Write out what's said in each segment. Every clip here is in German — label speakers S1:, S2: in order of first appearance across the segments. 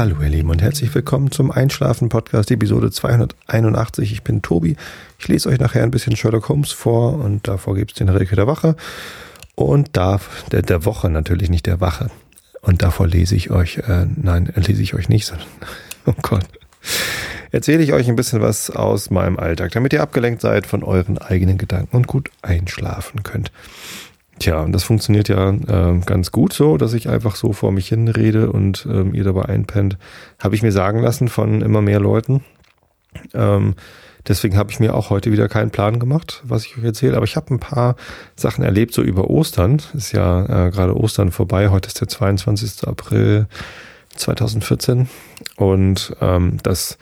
S1: Hallo ihr Lieben und herzlich willkommen zum Einschlafen Podcast Episode 281. Ich bin Tobi. Ich lese euch nachher ein bisschen Sherlock Holmes vor und davor gibt es den Rilke der Wache und da der, der Woche natürlich nicht der Wache. Und davor lese ich euch, äh, nein, lese ich euch nicht, sondern oh Gott. Erzähle ich euch ein bisschen was aus meinem Alltag, damit ihr abgelenkt seid von euren eigenen Gedanken und gut einschlafen könnt. Tja, und das funktioniert ja äh, ganz gut so, dass ich einfach so vor mich hin rede und ähm, ihr dabei einpennt. Habe ich mir sagen lassen von immer mehr Leuten. Ähm, deswegen habe ich mir auch heute wieder keinen Plan gemacht, was ich euch erzähle. Aber ich habe ein paar Sachen erlebt, so über Ostern. Ist ja äh, gerade Ostern vorbei. Heute ist der 22. April 2014. Und ähm, das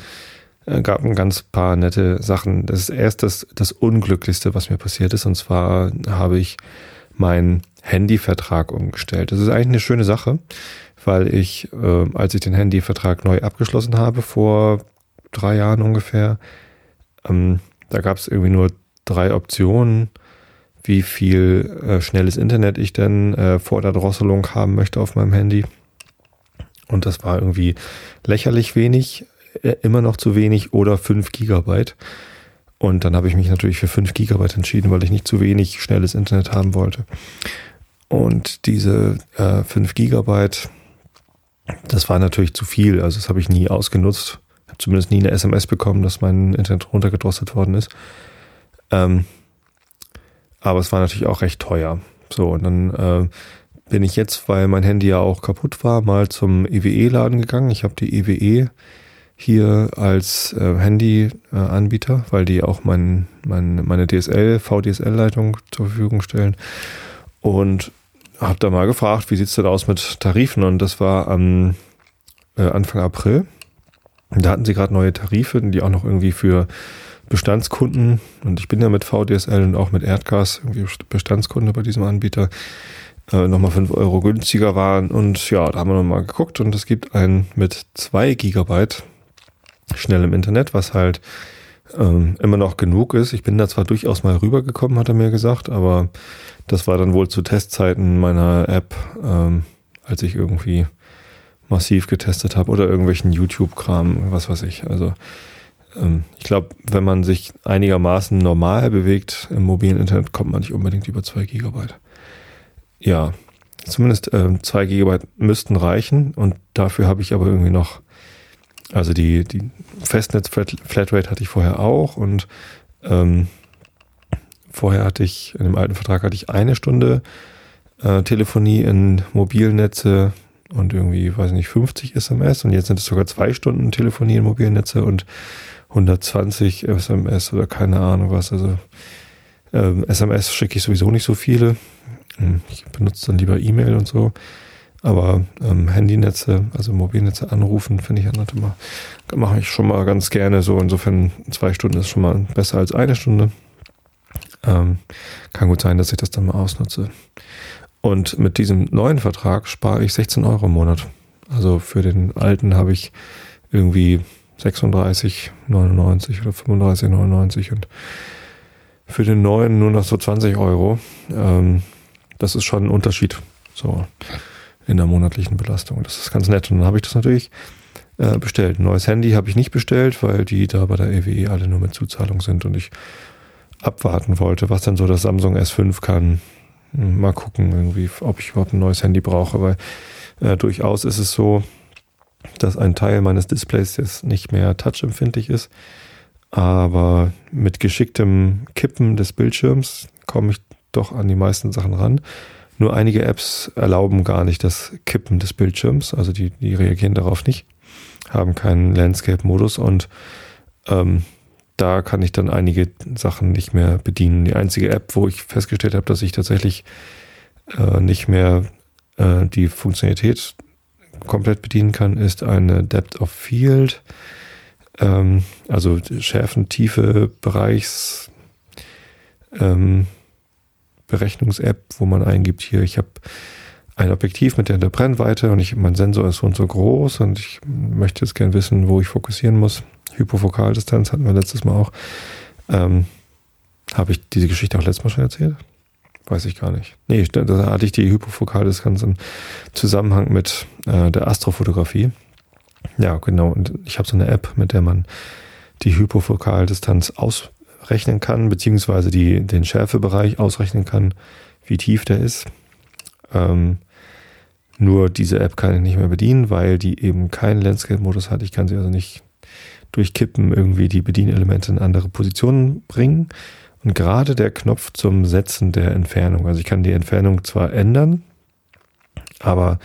S1: äh, gab ein ganz paar nette Sachen. Das ist erst das, das Unglücklichste, was mir passiert ist. Und zwar habe ich meinen Handyvertrag umgestellt. Das ist eigentlich eine schöne Sache, weil ich, äh, als ich den Handyvertrag neu abgeschlossen habe, vor drei Jahren ungefähr, ähm, da gab es irgendwie nur drei Optionen, wie viel äh, schnelles Internet ich denn äh, vor der Drosselung haben möchte auf meinem Handy. Und das war irgendwie lächerlich wenig, äh, immer noch zu wenig oder fünf Gigabyte. Und dann habe ich mich natürlich für 5 Gigabyte entschieden, weil ich nicht zu wenig schnelles Internet haben wollte. Und diese äh, 5 Gigabyte, das war natürlich zu viel. Also das habe ich nie ausgenutzt. Habe zumindest nie eine SMS bekommen, dass mein Internet runtergedrosselt worden ist. Ähm, aber es war natürlich auch recht teuer. So, und dann äh, bin ich jetzt, weil mein Handy ja auch kaputt war, mal zum EWE-Laden gegangen. Ich habe die EWE hier als äh, Handy-Anbieter, weil die auch mein, mein, meine DSL, VDSL-Leitung zur Verfügung stellen. Und habe da mal gefragt, wie sieht's denn aus mit Tarifen? Und das war am äh, Anfang April. Da hatten sie gerade neue Tarife, die auch noch irgendwie für Bestandskunden, und ich bin ja mit VDSL und auch mit Erdgas irgendwie Bestandskunde bei diesem Anbieter, äh, nochmal 5 Euro günstiger waren. Und ja, da haben wir nochmal geguckt und es gibt einen mit 2 Gigabyte schnell im Internet, was halt ähm, immer noch genug ist. Ich bin da zwar durchaus mal rübergekommen, hat er mir gesagt, aber das war dann wohl zu Testzeiten meiner App, ähm, als ich irgendwie massiv getestet habe oder irgendwelchen YouTube-Kram, was weiß ich. Also ähm, ich glaube, wenn man sich einigermaßen normal bewegt im mobilen Internet, kommt man nicht unbedingt über zwei Gigabyte. Ja, zumindest äh, zwei Gigabyte müssten reichen und dafür habe ich aber irgendwie noch also die, die Festnetz-Flatrate hatte ich vorher auch und ähm, vorher hatte ich, in dem alten Vertrag hatte ich eine Stunde äh, Telefonie in Mobilnetze und irgendwie, weiß nicht, 50 SMS und jetzt sind es sogar zwei Stunden Telefonie in Mobilnetze und 120 SMS oder keine Ahnung was. Also ähm, SMS schicke ich sowieso nicht so viele. Hm, ich benutze dann lieber E-Mail und so. Aber ähm, Handynetze, also Mobilnetze anrufen, finde ich halt immer, mache ich schon mal ganz gerne so. Insofern zwei Stunden ist schon mal besser als eine Stunde. Ähm, kann gut sein, dass ich das dann mal ausnutze. Und mit diesem neuen Vertrag spare ich 16 Euro im Monat. Also für den alten habe ich irgendwie 36,99 oder 35,99 und für den neuen nur noch so 20 Euro. Ähm, das ist schon ein Unterschied. So in der monatlichen Belastung. Das ist ganz nett. Und dann habe ich das natürlich äh, bestellt. Ein neues Handy habe ich nicht bestellt, weil die da bei der EWE e alle nur mit Zuzahlung sind und ich abwarten wollte, was dann so das Samsung S5 kann. Hm, mal gucken, irgendwie, ob ich überhaupt ein neues Handy brauche, weil äh, durchaus ist es so, dass ein Teil meines Displays jetzt nicht mehr touchempfindlich ist. Aber mit geschicktem Kippen des Bildschirms komme ich doch an die meisten Sachen ran. Nur einige Apps erlauben gar nicht das Kippen des Bildschirms, also die, die reagieren darauf nicht, haben keinen Landscape-Modus und ähm, da kann ich dann einige Sachen nicht mehr bedienen. Die einzige App, wo ich festgestellt habe, dass ich tatsächlich äh, nicht mehr äh, die Funktionalität komplett bedienen kann, ist eine Depth of Field, ähm, also Schärfen, Tiefe, Bereichs, ähm, Berechnungs-App, wo man eingibt, hier, ich habe ein Objektiv mit der, der Brennweite und ich, mein Sensor ist so und so groß und ich möchte jetzt gern wissen, wo ich fokussieren muss. Hypofokaldistanz hatten wir letztes Mal auch. Ähm, habe ich diese Geschichte auch letztes Mal schon erzählt? Weiß ich gar nicht. Nee, da hatte ich die Hypofokaldistanz im Zusammenhang mit äh, der Astrofotografie. Ja, genau. Und ich habe so eine App, mit der man die Hypofokaldistanz ausrechnen kann, beziehungsweise die, den Schärfebereich ausrechnen kann, wie tief der ist. Ähm, nur diese App kann ich nicht mehr bedienen, weil die eben keinen Landscape-Modus hat. Ich kann sie also nicht durch Kippen irgendwie die Bedienelemente in andere Positionen bringen. Und gerade der Knopf zum Setzen der Entfernung, also ich kann die Entfernung zwar ändern, aber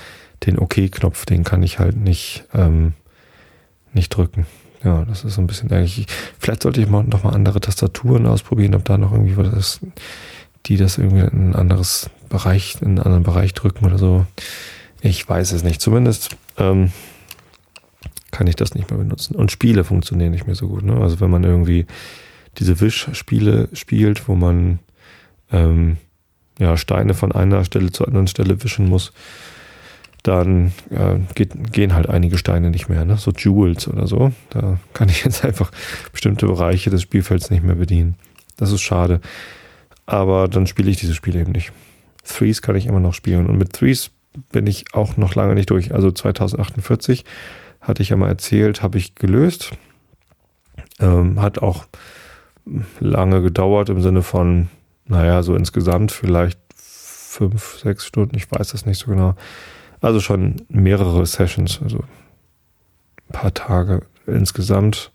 S1: den OK-Knopf, den kann ich halt nicht, ähm, nicht drücken. Ja, das ist so ein bisschen eigentlich. Vielleicht sollte ich mal noch mal andere Tastaturen ausprobieren, ob da noch irgendwie was ist, die das irgendwie in ein anderes Bereich, in einen anderen Bereich drücken oder so. Ich weiß es nicht. Zumindest ähm, kann ich das nicht mehr benutzen. Und Spiele funktionieren nicht mehr so gut. Ne? Also wenn man irgendwie diese Wischspiele spielt, wo man ähm, ja, Steine von einer Stelle zur anderen Stelle wischen muss, dann äh, geht, gehen halt einige Steine nicht mehr, ne? so Jewels oder so. Da kann ich jetzt einfach bestimmte Bereiche des Spielfelds nicht mehr bedienen. Das ist schade. Aber dann spiele ich diese Spiele eben nicht. Threes kann ich immer noch spielen. Und mit Threes bin ich auch noch lange nicht durch. Also 2048 hatte ich ja mal erzählt, habe ich gelöst. Ähm, hat auch lange gedauert im Sinne von, naja, so insgesamt vielleicht fünf, sechs Stunden, ich weiß das nicht so genau. Also schon mehrere Sessions, also ein paar Tage insgesamt.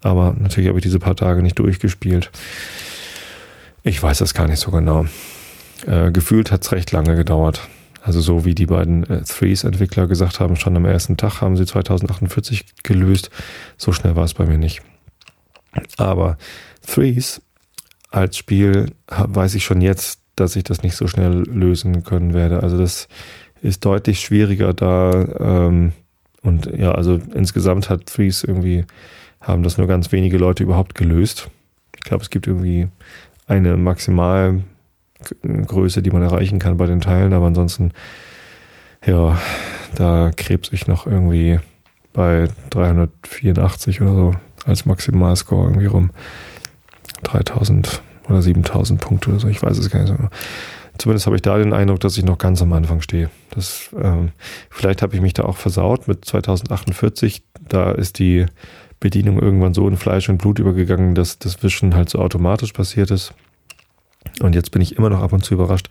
S1: Aber natürlich habe ich diese paar Tage nicht durchgespielt. Ich weiß das gar nicht so genau. Äh, gefühlt hat es recht lange gedauert. Also so wie die beiden äh, Threes-Entwickler gesagt haben, schon am ersten Tag haben sie 2048 gelöst. So schnell war es bei mir nicht. Aber Threes als Spiel weiß ich schon jetzt, dass ich das nicht so schnell lösen können werde. Also das ist deutlich schwieriger da. Ähm, und ja, also insgesamt hat Threes irgendwie, haben das nur ganz wenige Leute überhaupt gelöst. Ich glaube, es gibt irgendwie eine Maximalgröße, die man erreichen kann bei den Teilen, aber ansonsten, ja, da krebs ich noch irgendwie bei 384 oder so als Maximalscore irgendwie rum. 3000 oder 7000 Punkte oder so, ich weiß es gar nicht so. Zumindest habe ich da den Eindruck, dass ich noch ganz am Anfang stehe. Das, ähm, vielleicht habe ich mich da auch versaut mit 2048. Da ist die Bedienung irgendwann so in Fleisch und Blut übergegangen, dass das Wischen halt so automatisch passiert ist. Und jetzt bin ich immer noch ab und zu überrascht,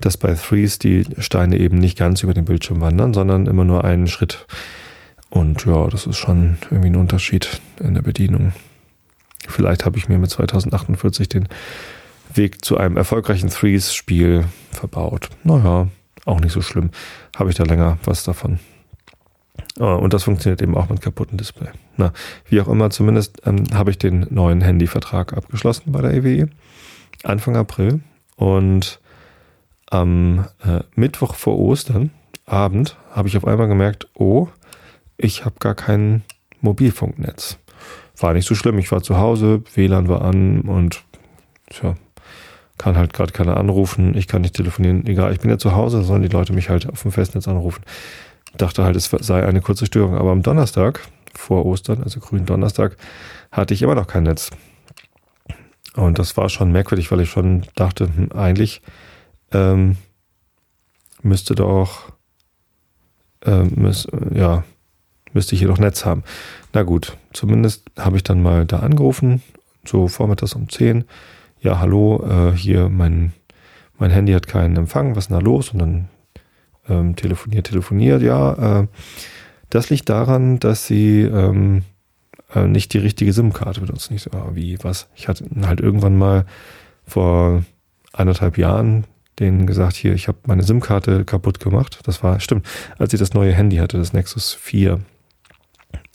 S1: dass bei Threes die Steine eben nicht ganz über den Bildschirm wandern, sondern immer nur einen Schritt. Und ja, das ist schon irgendwie ein Unterschied in der Bedienung. Vielleicht habe ich mir mit 2048 den Weg zu einem erfolgreichen Threes-Spiel verbaut. Naja, auch nicht so schlimm. Habe ich da länger was davon. Ah, und das funktioniert eben auch mit kaputten Display. Na, wie auch immer, zumindest ähm, habe ich den neuen Handyvertrag abgeschlossen bei der EWE. E. Anfang April. Und am äh, Mittwoch vor Ostern, Abend, habe ich auf einmal gemerkt, oh, ich habe gar kein Mobilfunknetz. War nicht so schlimm. Ich war zu Hause, WLAN war an und tja, kann halt gerade keiner anrufen, ich kann nicht telefonieren, egal, ich bin ja zu Hause, sollen die Leute mich halt auf dem Festnetz anrufen. Dachte halt, es sei eine kurze Störung, aber am Donnerstag, vor Ostern, also grünen Donnerstag, hatte ich immer noch kein Netz. Und das war schon merkwürdig, weil ich schon dachte, hm, eigentlich ähm, müsste doch, ähm, müß, ja, müsste ich hier doch Netz haben. Na gut, zumindest habe ich dann mal da angerufen, so vormittags um 10 ja, hallo, äh, hier mein, mein Handy hat keinen Empfang, was ist denn da los? Und dann ähm, telefoniert, telefoniert, ja, äh, das liegt daran, dass sie ähm, äh, nicht die richtige SIM-Karte benutzen. Nicht so, ah, wie, was? Ich hatte halt irgendwann mal vor anderthalb Jahren denen gesagt, hier, ich habe meine SIM-Karte kaputt gemacht. Das war, stimmt, als ich das neue Handy hatte, das Nexus 4.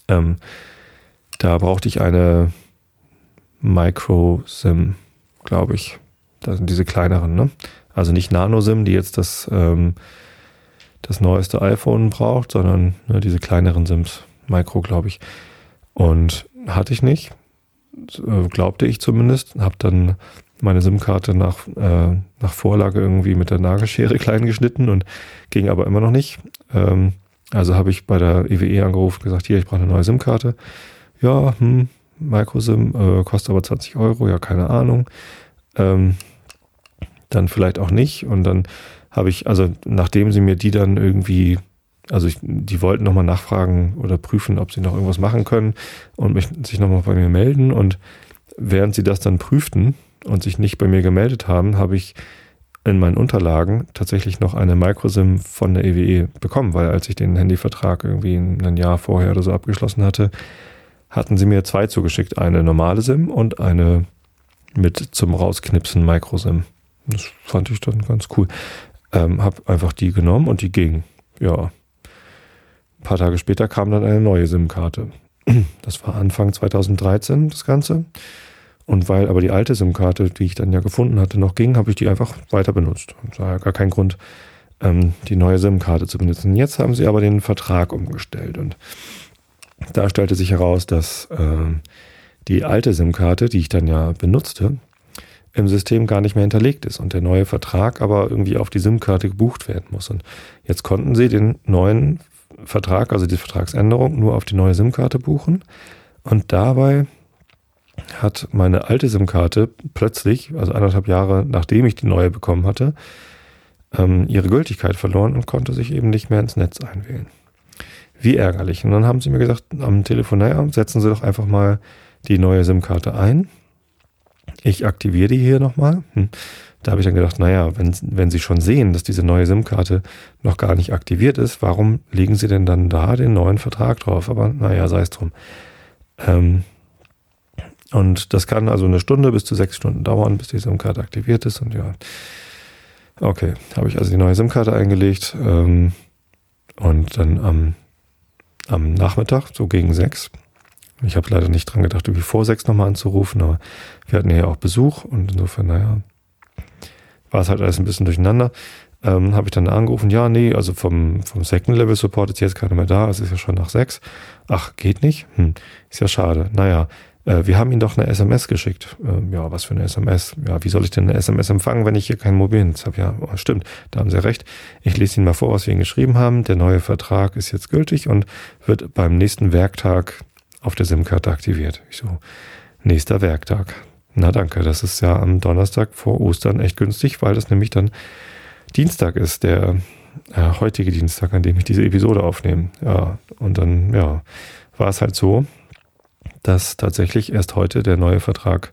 S1: Ähm, da brauchte ich eine Micro-SIM glaube ich. Das sind diese kleineren, ne? Also nicht Nano-SIM, die jetzt das, ähm, das neueste iPhone braucht, sondern ne, diese kleineren SIMs, Micro, glaube ich. Und hatte ich nicht, äh, glaubte ich zumindest. Habe dann meine SIM-Karte nach, äh, nach Vorlage irgendwie mit der Nagelschere klein geschnitten und ging aber immer noch nicht. Ähm, also habe ich bei der EWE e angerufen und gesagt, hier, ich brauche eine neue SIM-Karte. Ja, hm, Microsim, äh, kostet aber 20 Euro, ja, keine Ahnung. Ähm, dann vielleicht auch nicht. Und dann habe ich, also nachdem sie mir die dann irgendwie also ich, die wollten nochmal nachfragen oder prüfen, ob sie noch irgendwas machen können und mich, sich nochmal bei mir melden. Und während sie das dann prüften und sich nicht bei mir gemeldet haben, habe ich in meinen Unterlagen tatsächlich noch eine Microsim von der EWE e bekommen, weil als ich den Handyvertrag irgendwie ein Jahr vorher oder so abgeschlossen hatte, hatten sie mir zwei zugeschickt. Eine normale SIM und eine mit zum Rausknipsen Microsim. Das fand ich dann ganz cool. Ähm, hab einfach die genommen und die ging. Ja. Ein paar Tage später kam dann eine neue SIM-Karte. Das war Anfang 2013 das Ganze. Und weil aber die alte SIM-Karte, die ich dann ja gefunden hatte, noch ging, habe ich die einfach weiter benutzt. Und war ja gar kein Grund, ähm, die neue SIM-Karte zu benutzen. Jetzt haben sie aber den Vertrag umgestellt und da stellte sich heraus, dass äh, die alte SIM-Karte, die ich dann ja benutzte, im System gar nicht mehr hinterlegt ist und der neue Vertrag aber irgendwie auf die SIM-Karte gebucht werden muss. Und jetzt konnten sie den neuen Vertrag, also die Vertragsänderung, nur auf die neue SIM-Karte buchen. Und dabei hat meine alte SIM-Karte plötzlich, also anderthalb Jahre nachdem ich die neue bekommen hatte, ähm, ihre Gültigkeit verloren und konnte sich eben nicht mehr ins Netz einwählen. Wie ärgerlich. Und dann haben sie mir gesagt, am Telefon, naja, setzen Sie doch einfach mal die neue SIM-Karte ein. Ich aktiviere die hier nochmal. Hm. Da habe ich dann gedacht, naja, wenn, wenn Sie schon sehen, dass diese neue SIM-Karte noch gar nicht aktiviert ist, warum legen Sie denn dann da den neuen Vertrag drauf? Aber naja, sei es drum. Ähm, und das kann also eine Stunde bis zu sechs Stunden dauern, bis die SIM-Karte aktiviert ist. Und ja, okay, habe ich also die neue SIM-Karte eingelegt ähm, und dann am, am Nachmittag, so gegen sechs, ich habe leider nicht dran gedacht, irgendwie vor sechs nochmal anzurufen, aber wir hatten ja auch Besuch und insofern, naja, war es halt alles ein bisschen durcheinander. Ähm, habe ich dann angerufen, ja, nee, also vom, vom Second Level Support ist jetzt keiner mehr da, es ist ja schon nach sechs. Ach, geht nicht? Hm, ist ja schade. Naja, äh, wir haben Ihnen doch eine SMS geschickt. Äh, ja, was für eine SMS? Ja, wie soll ich denn eine SMS empfangen, wenn ich hier kein Mobilnetz habe? Ja, oh, stimmt, da haben Sie recht. Ich lese Ihnen mal vor, was wir Ihnen geschrieben haben. Der neue Vertrag ist jetzt gültig und wird beim nächsten Werktag auf der SIM-Karte aktiviert. Ich so, nächster Werktag. Na danke, das ist ja am Donnerstag vor Ostern echt günstig, weil das nämlich dann Dienstag ist, der äh, heutige Dienstag, an dem ich diese Episode aufnehme. Ja, und dann, ja, war es halt so, dass tatsächlich erst heute der neue Vertrag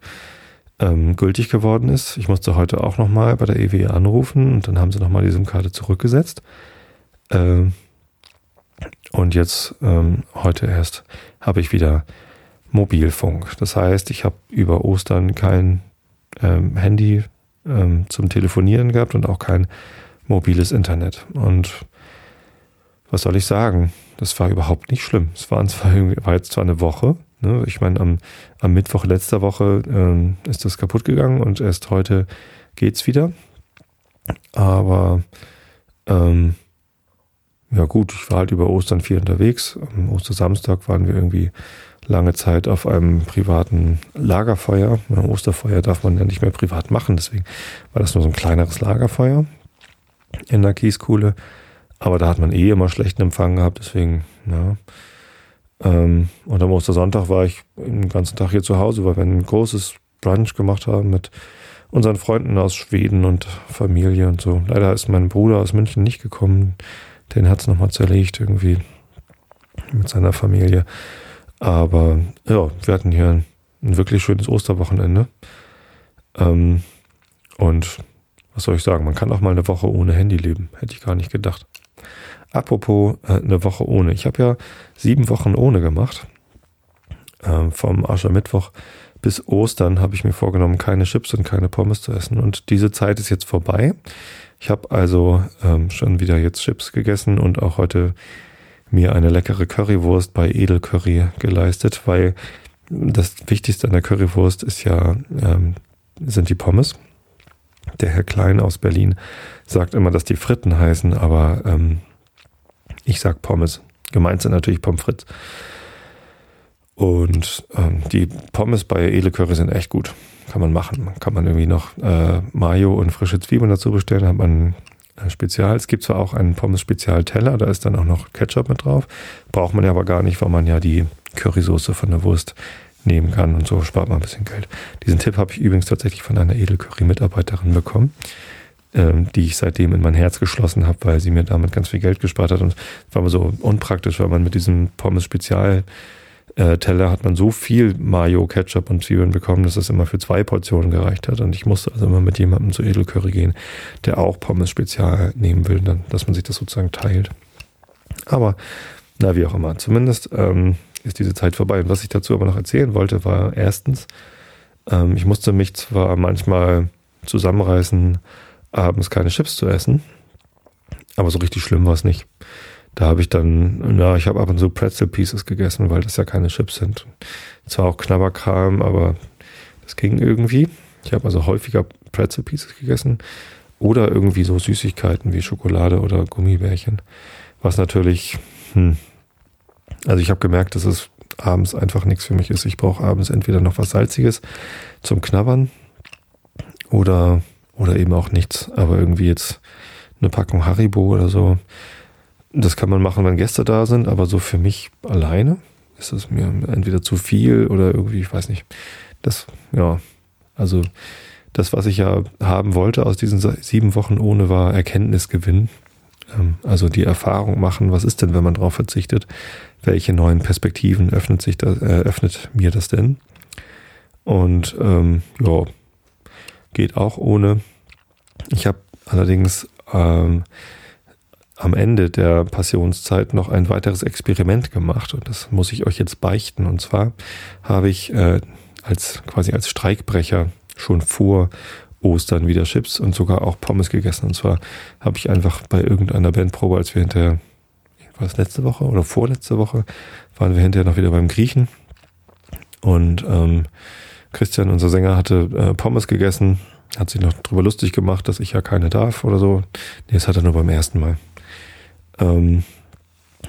S1: ähm, gültig geworden ist. Ich musste heute auch nochmal bei der EWE anrufen und dann haben sie nochmal die SIM-Karte zurückgesetzt. Ähm, und jetzt, ähm, heute erst, habe ich wieder Mobilfunk. Das heißt, ich habe über Ostern kein ähm, Handy ähm, zum Telefonieren gehabt und auch kein mobiles Internet. Und was soll ich sagen? Das war überhaupt nicht schlimm. Es zwar, war jetzt zwar eine Woche. Ne? Ich meine, am, am Mittwoch letzter Woche ähm, ist das kaputt gegangen und erst heute geht's wieder. Aber ähm, ja gut, ich war halt über Ostern viel unterwegs. Am Ostersamstag waren wir irgendwie lange Zeit auf einem privaten Lagerfeuer. Ein Osterfeuer darf man ja nicht mehr privat machen, deswegen war das nur so ein kleineres Lagerfeuer in der Kieskuhle. Aber da hat man eh immer schlechten Empfang gehabt, deswegen, ja. Ähm, und am Ostersonntag war ich den ganzen Tag hier zu Hause, weil wir ein großes Brunch gemacht haben mit unseren Freunden aus Schweden und Familie und so. Leider ist mein Bruder aus München nicht gekommen. Den hat es nochmal zerlegt irgendwie mit seiner Familie. Aber ja, wir hatten hier ein, wirklich schönes Osterwochenende. Ähm, und was soll ich sagen, man kann auch mal eine Woche ohne Handy leben. Hätte ich gar nicht gedacht. Apropos äh, eine Woche ohne. Ich habe ja sieben Wochen ohne gemacht. Ähm, vom Aschermittwoch bis Ostern habe ich mir vorgenommen, keine Chips und keine Pommes zu essen. Und diese Zeit ist jetzt vorbei. Ich habe also ähm, schon wieder jetzt Chips gegessen und auch heute mir eine leckere Currywurst bei Edelcurry geleistet, weil das Wichtigste an der Currywurst ist ja, ähm, sind die Pommes. Der Herr Klein aus Berlin sagt immer, dass die Fritten heißen, aber ähm, ich sag Pommes. Gemeint sind natürlich Pommes frites. Und ähm, die Pommes bei Edelcurry sind echt gut. Kann man machen. Kann man irgendwie noch äh, Mayo und frische Zwiebeln dazu bestellen. Hat man äh, Spezial. Es gibt zwar auch einen Pommes-Spezial-Teller, da ist dann auch noch Ketchup mit drauf. Braucht man ja aber gar nicht, weil man ja die Currysoße von der Wurst nehmen kann und so spart man ein bisschen Geld. Diesen Tipp habe ich übrigens tatsächlich von einer Edelcurry-Mitarbeiterin bekommen. Ähm, die ich seitdem in mein Herz geschlossen habe, weil sie mir damit ganz viel Geld gespart hat. Und es war aber so unpraktisch, weil man mit diesem Pommes Spezial äh, hat man so viel Mayo, Ketchup und Zwiebeln bekommen, dass es immer für zwei Portionen gereicht hat. Und ich musste also immer mit jemandem zu Edelcurry gehen, der auch Pommes Spezial nehmen will, dann, dass man sich das sozusagen teilt. Aber, na, wie auch immer. Zumindest ähm, ist diese Zeit vorbei. Und was ich dazu aber noch erzählen wollte, war erstens, ähm, ich musste mich zwar manchmal zusammenreißen, abends keine Chips zu essen, aber so richtig schlimm war es nicht. Da habe ich dann, ja, ich habe ab und zu Pretzel Pieces gegessen, weil das ja keine Chips sind. Zwar auch Knabberkram, aber das ging irgendwie. Ich habe also häufiger Pretzel Pieces gegessen oder irgendwie so Süßigkeiten wie Schokolade oder Gummibärchen. Was natürlich, hm, also ich habe gemerkt, dass es abends einfach nichts für mich ist. Ich brauche abends entweder noch was Salziges zum Knabbern oder, oder eben auch nichts. Aber irgendwie jetzt eine Packung Haribo oder so das kann man machen, wenn Gäste da sind, aber so für mich alleine ist es mir entweder zu viel oder irgendwie, ich weiß nicht. Das, ja, also das, was ich ja haben wollte aus diesen sieben Wochen ohne, war Erkenntnisgewinn. Ähm, also die Erfahrung machen, was ist denn, wenn man darauf verzichtet? Welche neuen Perspektiven öffnet sich das, äh, öffnet mir das denn? Und ähm, ja, geht auch ohne. Ich habe allerdings ähm, am Ende der Passionszeit noch ein weiteres Experiment gemacht und das muss ich euch jetzt beichten. Und zwar habe ich äh, als quasi als Streikbrecher schon vor Ostern wieder Chips und sogar auch Pommes gegessen. Und zwar habe ich einfach bei irgendeiner Bandprobe, als wir hinterher, war es letzte Woche oder vorletzte Woche, waren wir hinterher noch wieder beim Griechen. Und ähm, Christian, unser Sänger, hatte äh, Pommes gegessen, hat sich noch drüber lustig gemacht, dass ich ja keine darf oder so. Nee, das hat er nur beim ersten Mal. Ähm,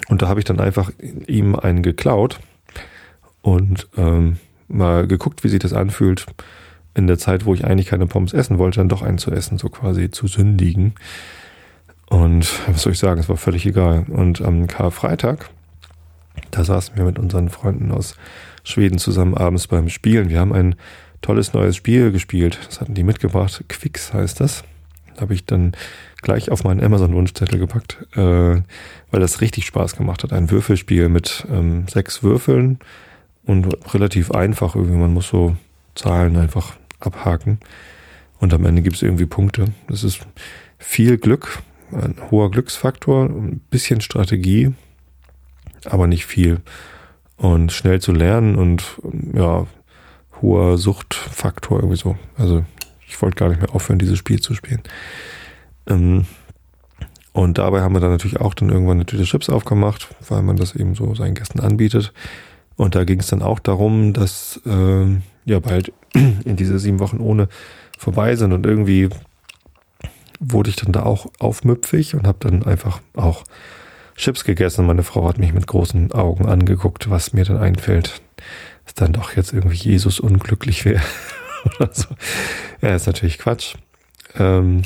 S1: und da habe ich dann einfach ihm einen geklaut und ähm, mal geguckt, wie sich das anfühlt, in der Zeit, wo ich eigentlich keine Pommes essen wollte, dann doch einen zu essen, so quasi zu sündigen. Und was soll ich sagen, es war völlig egal. Und am Karfreitag, da saßen wir mit unseren Freunden aus Schweden zusammen abends beim Spielen. Wir haben ein tolles neues Spiel gespielt. Das hatten die mitgebracht. Quicks heißt das. Habe ich dann gleich auf meinen Amazon-Wunschzettel gepackt, äh, weil das richtig Spaß gemacht hat. Ein Würfelspiel mit ähm, sechs Würfeln und relativ einfach irgendwie. Man muss so Zahlen einfach abhaken und am Ende gibt es irgendwie Punkte. Das ist viel Glück, ein hoher Glücksfaktor, ein bisschen Strategie, aber nicht viel. Und schnell zu lernen und ja, hoher Suchtfaktor irgendwie so. Also ich wollte gar nicht mehr aufhören, dieses Spiel zu spielen. Ähm, und dabei haben wir dann natürlich auch dann irgendwann eine Tüte Chips aufgemacht, weil man das eben so seinen Gästen anbietet. Und da ging es dann auch darum, dass äh, ja bald in diese sieben Wochen ohne vorbei sind und irgendwie wurde ich dann da auch aufmüpfig und habe dann einfach auch Chips gegessen. Meine Frau hat mich mit großen Augen angeguckt, was mir dann einfällt, dass dann doch jetzt irgendwie Jesus unglücklich wäre. oder so. Ja, ist natürlich Quatsch. Ähm,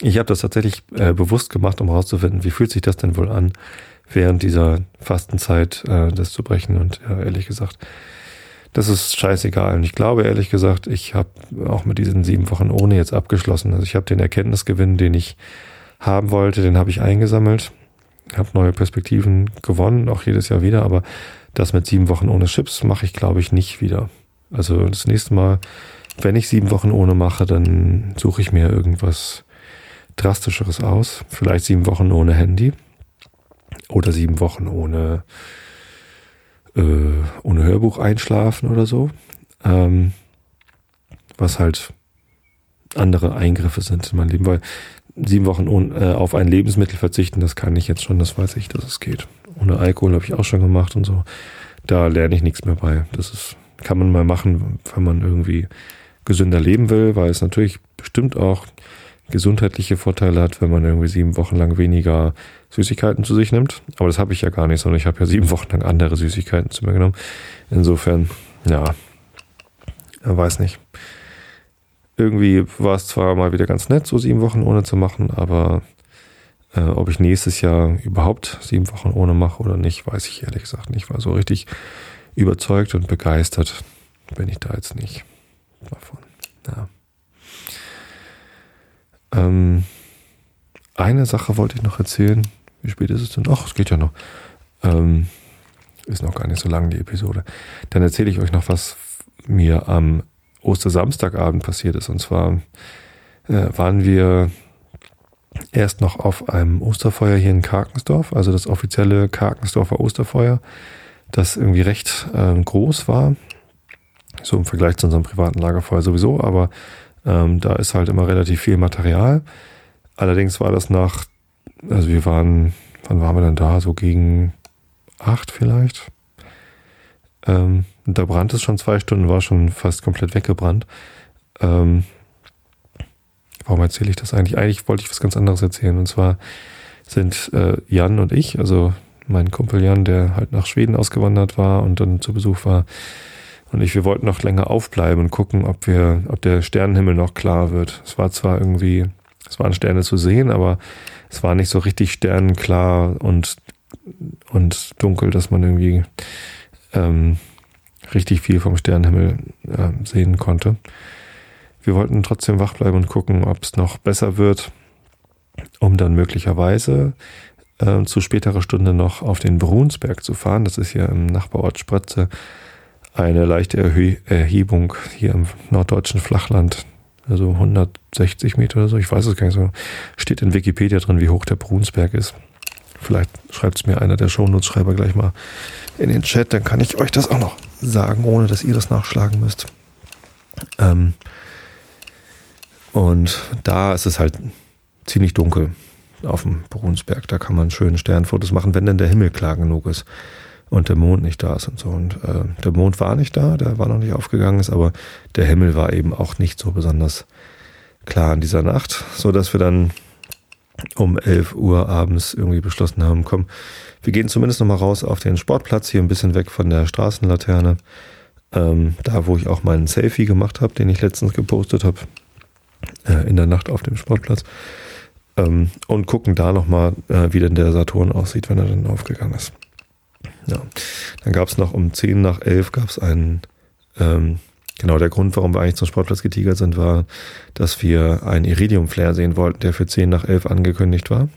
S1: ich habe das tatsächlich äh, bewusst gemacht, um herauszufinden, wie fühlt sich das denn wohl an, während dieser Fastenzeit äh, das zu brechen. Und ja, ehrlich gesagt, das ist scheißegal. Und ich glaube ehrlich gesagt, ich habe auch mit diesen sieben Wochen ohne jetzt abgeschlossen. Also ich habe den Erkenntnisgewinn, den ich haben wollte, den habe ich eingesammelt, habe neue Perspektiven gewonnen, auch jedes Jahr wieder. Aber das mit sieben Wochen ohne Chips mache ich, glaube ich, nicht wieder. Also das nächste Mal, wenn ich sieben Wochen ohne mache, dann suche ich mir irgendwas Drastischeres aus. Vielleicht sieben Wochen ohne Handy oder sieben Wochen ohne, äh, ohne Hörbuch einschlafen oder so. Ähm, was halt andere Eingriffe sind in mein Leben, weil sieben Wochen ohne, äh, auf ein Lebensmittel verzichten, das kann ich jetzt schon, das weiß ich, dass es geht. Ohne Alkohol habe ich auch schon gemacht und so. Da lerne ich nichts mehr bei. Das ist, kann man mal machen, wenn man irgendwie gesünder leben will, weil es natürlich bestimmt auch gesundheitliche Vorteile hat, wenn man irgendwie sieben Wochen lang weniger Süßigkeiten zu sich nimmt. Aber das habe ich ja gar nicht, sondern ich habe ja sieben Wochen lang andere Süßigkeiten zu mir genommen. Insofern, ja, weiß nicht. Irgendwie war es zwar mal wieder ganz nett, so sieben Wochen ohne zu machen, aber äh, ob ich nächstes Jahr überhaupt sieben Wochen ohne mache oder nicht, weiß ich ehrlich gesagt nicht. Weil so richtig überzeugt und begeistert bin ich da jetzt nicht davon. Ja. Ähm, eine Sache wollte ich noch erzählen. Wie spät ist es denn? Ach, es geht ja noch. Ähm, ist noch gar nicht so lang die Episode. Dann erzähle ich euch noch, was mir am Ostersamstagabend passiert ist. Und zwar äh, waren wir erst noch auf einem Osterfeuer hier in Karkensdorf, also das offizielle Karkensdorfer Osterfeuer, das irgendwie recht äh, groß war. So im Vergleich zu unserem privaten Lagerfeuer sowieso, aber ähm, da ist halt immer relativ viel Material. Allerdings war das nach, also wir waren, wann waren wir denn da? So gegen acht vielleicht. Ähm, da brannte es schon zwei Stunden, war schon fast komplett weggebrannt. Ähm, warum erzähle ich das eigentlich? Eigentlich wollte ich was ganz anderes erzählen. Und zwar sind äh, Jan und ich, also mein Kumpel Jan, der halt nach Schweden ausgewandert war und dann zu Besuch war, und ich, wir wollten noch länger aufbleiben und gucken, ob wir, ob der Sternenhimmel noch klar wird. Es war zwar irgendwie, es waren Sterne zu sehen, aber es war nicht so richtig sternenklar und, und dunkel, dass man irgendwie ähm, richtig viel vom Sternenhimmel äh, sehen konnte. Wir wollten trotzdem wach bleiben und gucken, ob es noch besser wird, um dann möglicherweise äh, zu späterer Stunde noch auf den Brunsberg zu fahren. Das ist hier im Nachbarort Spratze eine leichte Erhö Erhebung hier im norddeutschen Flachland. Also 160 Meter oder so, ich weiß es gar nicht so. Steht in Wikipedia drin, wie hoch der Brunsberg ist. Vielleicht schreibt es mir einer der Shownotes-Schreiber gleich mal in den Chat, dann kann ich euch das auch noch sagen, ohne dass ihr das nachschlagen müsst. Ähm und da ist es halt ziemlich dunkel auf dem Brunsberg. Da kann man schön Sternfotos machen, wenn denn der Himmel klar genug ist und der Mond nicht da ist und so. Und äh, der Mond war nicht da, der war noch nicht aufgegangen ist, aber der Himmel war eben auch nicht so besonders klar in dieser Nacht, so dass wir dann um 11 Uhr abends irgendwie beschlossen haben, komm, wir gehen zumindest noch mal raus auf den Sportplatz, hier ein bisschen weg von der Straßenlaterne, ähm, da wo ich auch mal einen Selfie gemacht habe, den ich letztens gepostet habe, äh, in der Nacht auf dem Sportplatz. Ähm, und gucken da noch mal, äh, wie denn der Saturn aussieht, wenn er dann aufgegangen ist. Ja. Dann gab es noch um 10 nach 11 gab es einen, ähm, genau der Grund, warum wir eigentlich zum Sportplatz getigert sind, war, dass wir einen Iridium-Flare sehen wollten, der für 10 nach 11 angekündigt war.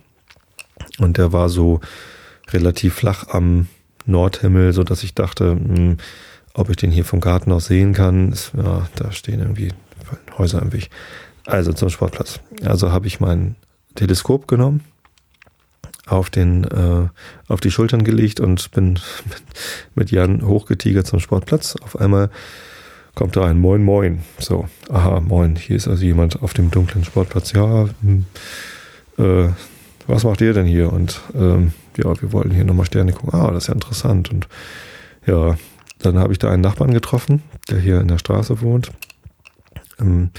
S1: Und der war so relativ flach am Nordhimmel, so dass ich dachte, mh, hm, ob ich den hier vom Garten aus sehen kann. Ist, ja, da stehen irgendwie Häuser im Weg. Also zum Sportplatz. Also habe ich mein Teleskop genommen auf den äh, auf die Schultern gelegt und bin mit Jan hochgetigert zum Sportplatz. Auf einmal kommt da ein Moin Moin. So, aha, Moin. Hier ist also jemand auf dem dunklen Sportplatz. Ja, hm, äh, was macht ihr denn hier? Und ähm, ja, wir wollten hier nochmal Sterne gucken. Ah, das ist ja interessant. Und ja, dann habe ich da einen Nachbarn getroffen, der hier in der Straße wohnt, ähm,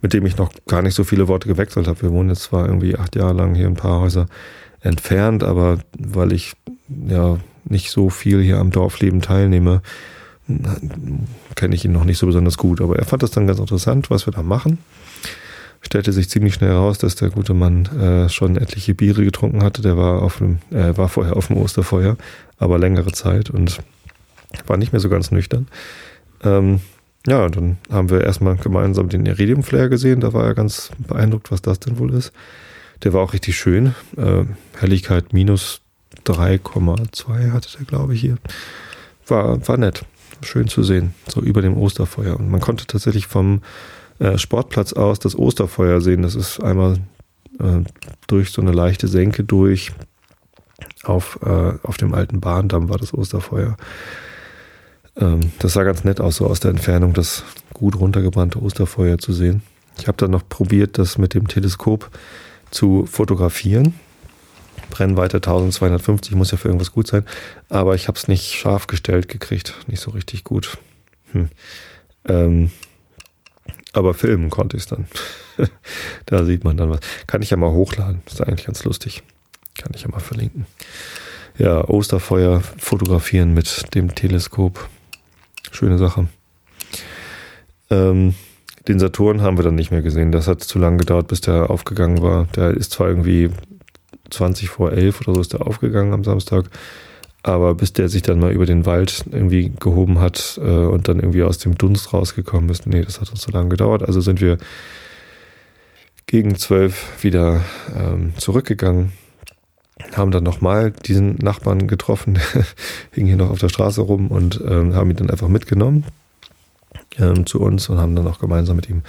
S1: mit dem ich noch gar nicht so viele Worte gewechselt habe. Wir wohnen jetzt zwar irgendwie acht Jahre lang hier ein paar Häuser entfernt, aber weil ich ja nicht so viel hier am Dorfleben teilnehme, kenne ich ihn noch nicht so besonders gut. Aber er fand das dann ganz interessant, was wir da machen. Stellte sich ziemlich schnell heraus, dass der gute Mann äh, schon etliche Biere getrunken hatte. Der war auf dem, äh, war vorher auf dem Osterfeuer, aber längere Zeit und war nicht mehr so ganz nüchtern. Ähm, ja, dann haben wir erstmal gemeinsam den Iridium Flare gesehen. Da war er ganz beeindruckt, was das denn wohl ist. Der war auch richtig schön. Äh, Helligkeit minus 3,2 hatte der, glaube ich, hier. War, war nett. Schön zu sehen. So über dem Osterfeuer. Und man konnte tatsächlich vom äh, Sportplatz aus das Osterfeuer sehen. Das ist einmal äh, durch so eine leichte Senke durch. Auf, äh, auf dem alten Bahndamm war das Osterfeuer. Ähm, das sah ganz nett aus, so aus der Entfernung das gut runtergebrannte Osterfeuer zu sehen. Ich habe dann noch probiert, das mit dem Teleskop zu fotografieren. Brennweite 1250 muss ja für irgendwas gut sein, aber ich habe es nicht scharf gestellt gekriegt, nicht so richtig gut. Hm. Ähm, aber filmen konnte ich es dann. da sieht man dann was. Kann ich ja mal hochladen, ist eigentlich ganz lustig. Kann ich ja mal verlinken. Ja, Osterfeuer fotografieren mit dem Teleskop. Schöne Sache. Ähm, den Saturn haben wir dann nicht mehr gesehen. Das hat zu lange gedauert, bis der aufgegangen war. Der ist zwar irgendwie 20 vor 11 oder so ist der aufgegangen am Samstag, aber bis der sich dann mal über den Wald irgendwie gehoben hat äh, und dann irgendwie aus dem Dunst rausgekommen ist, nee, das hat uns zu lange gedauert. Also sind wir gegen zwölf wieder ähm, zurückgegangen, haben dann nochmal diesen Nachbarn getroffen, hing hier noch auf der Straße rum und ähm, haben ihn dann einfach mitgenommen ähm, zu uns und haben dann auch gemeinsam mit ihm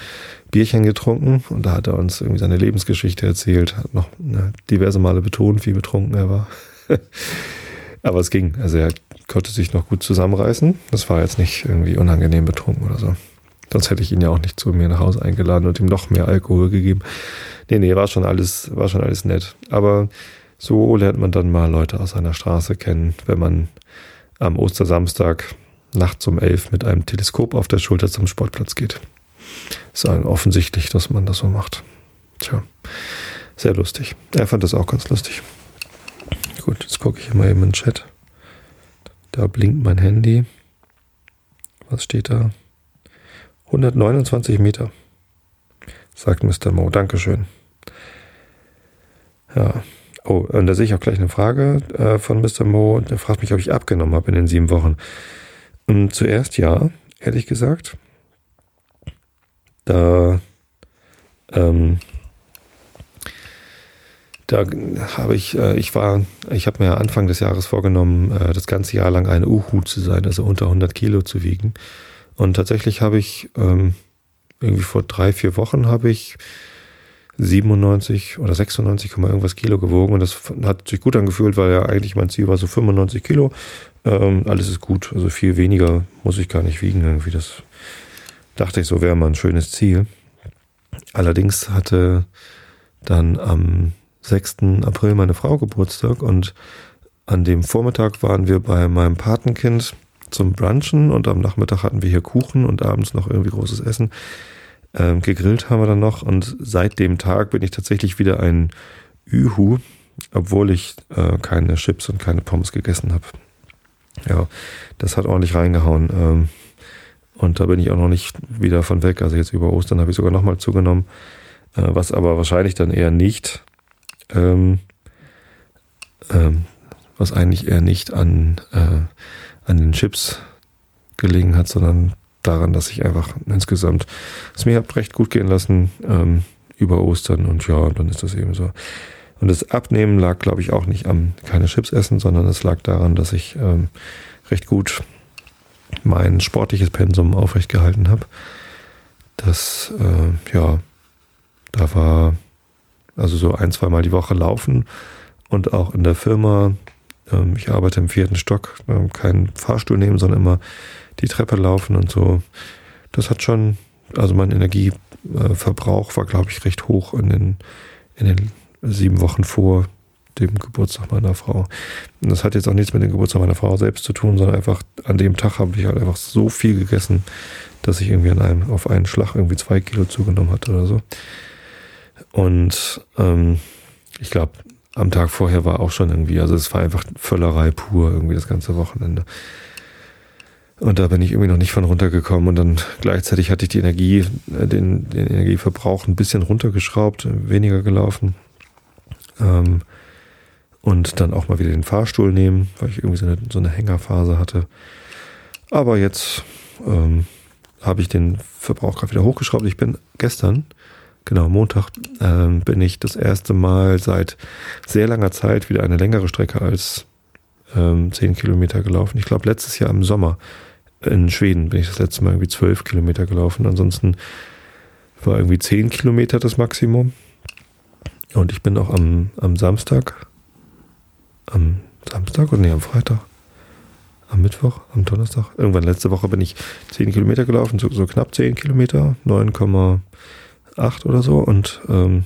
S1: Bierchen getrunken und da hat er uns irgendwie seine Lebensgeschichte erzählt, hat noch ne, diverse Male betont, wie betrunken er war. Aber es ging, also er konnte sich noch gut zusammenreißen. Das war jetzt nicht irgendwie unangenehm betrunken oder so. Sonst hätte ich ihn ja auch nicht zu mir nach Hause eingeladen und ihm noch mehr Alkohol gegeben. Nee, nee, war schon alles, war schon alles nett. Aber so lernt man dann mal Leute aus einer Straße kennen, wenn man am Ostersamstag nachts um elf mit einem Teleskop auf der Schulter zum Sportplatz geht. Ist offensichtlich, dass man das so macht. Tja, sehr lustig. Er fand das auch ganz lustig. Gut, jetzt gucke ich mal eben in den Chat. Da blinkt mein Handy. Was steht da? 129 Meter, sagt Mr. Mo. Dankeschön. Ja. Oh, und da sehe ich auch gleich eine Frage äh, von Mr. Mo. Der fragt mich, ob ich abgenommen habe in den sieben Wochen. Und ähm, zuerst ja, ehrlich gesagt. Da, ähm, da habe ich, äh, ich war, ich habe mir Anfang des Jahres vorgenommen, äh, das ganze Jahr lang eine Uhu zu sein, also unter 100 Kilo zu wiegen. Und tatsächlich habe ich ähm, irgendwie vor drei, vier Wochen habe ich 97 oder 96, irgendwas Kilo gewogen und das hat sich gut angefühlt, weil ja eigentlich mein Ziel war so 95 Kilo. Ähm, alles ist gut, also viel weniger muss ich gar nicht wiegen irgendwie. Das dachte ich so wäre mal ein schönes Ziel. Allerdings hatte dann am 6. April meine Frau Geburtstag und an dem Vormittag waren wir bei meinem Patenkind zum Brunchen und am Nachmittag hatten wir hier Kuchen und abends noch irgendwie großes Essen. Ähm, gegrillt haben wir dann noch und seit dem Tag bin ich tatsächlich wieder ein Ühu, obwohl ich äh, keine Chips und keine Pommes gegessen habe. Ja, das hat ordentlich reingehauen. Ähm, und da bin ich auch noch nicht wieder von weg. Also jetzt über Ostern habe ich sogar nochmal zugenommen, äh, was aber wahrscheinlich dann eher nicht, ähm, ähm, was eigentlich eher nicht an, äh, an den Chips gelegen hat, sondern daran, dass ich einfach insgesamt es mir habe recht gut gehen lassen ähm, über Ostern und ja, dann ist das eben so. Und das Abnehmen lag, glaube ich, auch nicht am keine Chips essen, sondern es lag daran, dass ich ähm, recht gut mein sportliches Pensum aufrecht gehalten habe. Das, äh, ja, da war also so ein, zweimal die Woche laufen und auch in der Firma, ähm, ich arbeite im vierten Stock, äh, keinen Fahrstuhl nehmen, sondern immer die Treppe laufen und so. Das hat schon, also mein Energieverbrauch war, glaube ich, recht hoch in den, in den sieben Wochen vor dem Geburtstag meiner Frau. Und das hat jetzt auch nichts mit dem Geburtstag meiner Frau selbst zu tun, sondern einfach an dem Tag habe ich halt einfach so viel gegessen, dass ich irgendwie an einem, auf einen Schlag irgendwie zwei Kilo zugenommen hatte oder so. Und ähm, ich glaube, am Tag vorher war auch schon irgendwie, also es war einfach Völlerei pur irgendwie das ganze Wochenende. Und da bin ich irgendwie noch nicht von runtergekommen und dann gleichzeitig hatte ich die Energie, äh, den, den Energieverbrauch ein bisschen runtergeschraubt, weniger gelaufen. Ähm, und dann auch mal wieder den Fahrstuhl nehmen, weil ich irgendwie so eine, so eine Hängerphase hatte. Aber jetzt ähm, habe ich den Verbrauch gerade wieder hochgeschraubt. Ich bin gestern, genau Montag, ähm, bin ich das erste Mal seit sehr langer Zeit wieder eine längere Strecke als ähm, 10 Kilometer gelaufen. Ich glaube, letztes Jahr im Sommer in Schweden bin ich das letzte Mal irgendwie 12 Kilometer gelaufen. Ansonsten war irgendwie 10 Kilometer das Maximum. Und ich bin auch am, am Samstag, am Samstag oder nee, am Freitag, am Mittwoch, am Donnerstag, irgendwann letzte Woche bin ich 10 Kilometer gelaufen, so, so knapp 10 Kilometer, 9,8 oder so. Und ähm,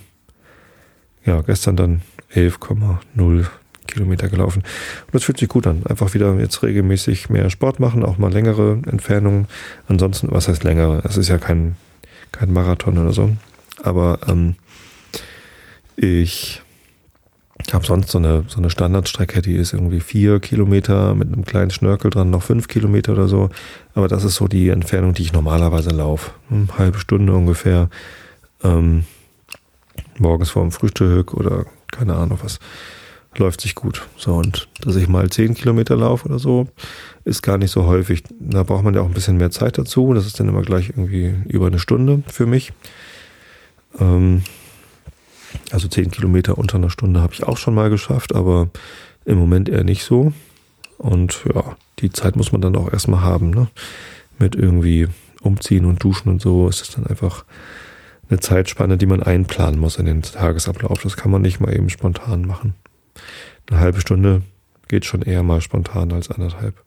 S1: ja, gestern dann 11,0 Kilometer gelaufen. Und das fühlt sich gut an. Einfach wieder jetzt regelmäßig mehr Sport machen, auch mal längere Entfernungen. Ansonsten, was heißt längere? Es ist ja kein, kein Marathon oder so. Aber ähm, ich habe sonst so eine, so eine Standardstrecke, die ist irgendwie vier Kilometer mit einem kleinen Schnörkel dran, noch fünf Kilometer oder so. Aber das ist so die Entfernung, die ich normalerweise laufe. Eine halbe Stunde ungefähr. Ähm, morgens vor dem Frühstück oder keine Ahnung was läuft sich gut. So, und dass ich mal zehn Kilometer laufe oder so, ist gar nicht so häufig. Da braucht man ja auch ein bisschen mehr Zeit dazu. Das ist dann immer gleich irgendwie über eine Stunde für mich. Ähm, Also 10 Kilometer unter einer Stunde habe ich auch schon mal geschafft, aber im Moment eher nicht so. Und ja, die Zeit muss man dann auch erstmal haben, ne? Mit irgendwie umziehen und duschen und so ist es dann einfach eine Zeitspanne, die man einplanen muss in den Tagesablauf. Das kann man nicht mal eben spontan machen. Eine halbe Stunde geht schon eher mal spontan als anderthalb.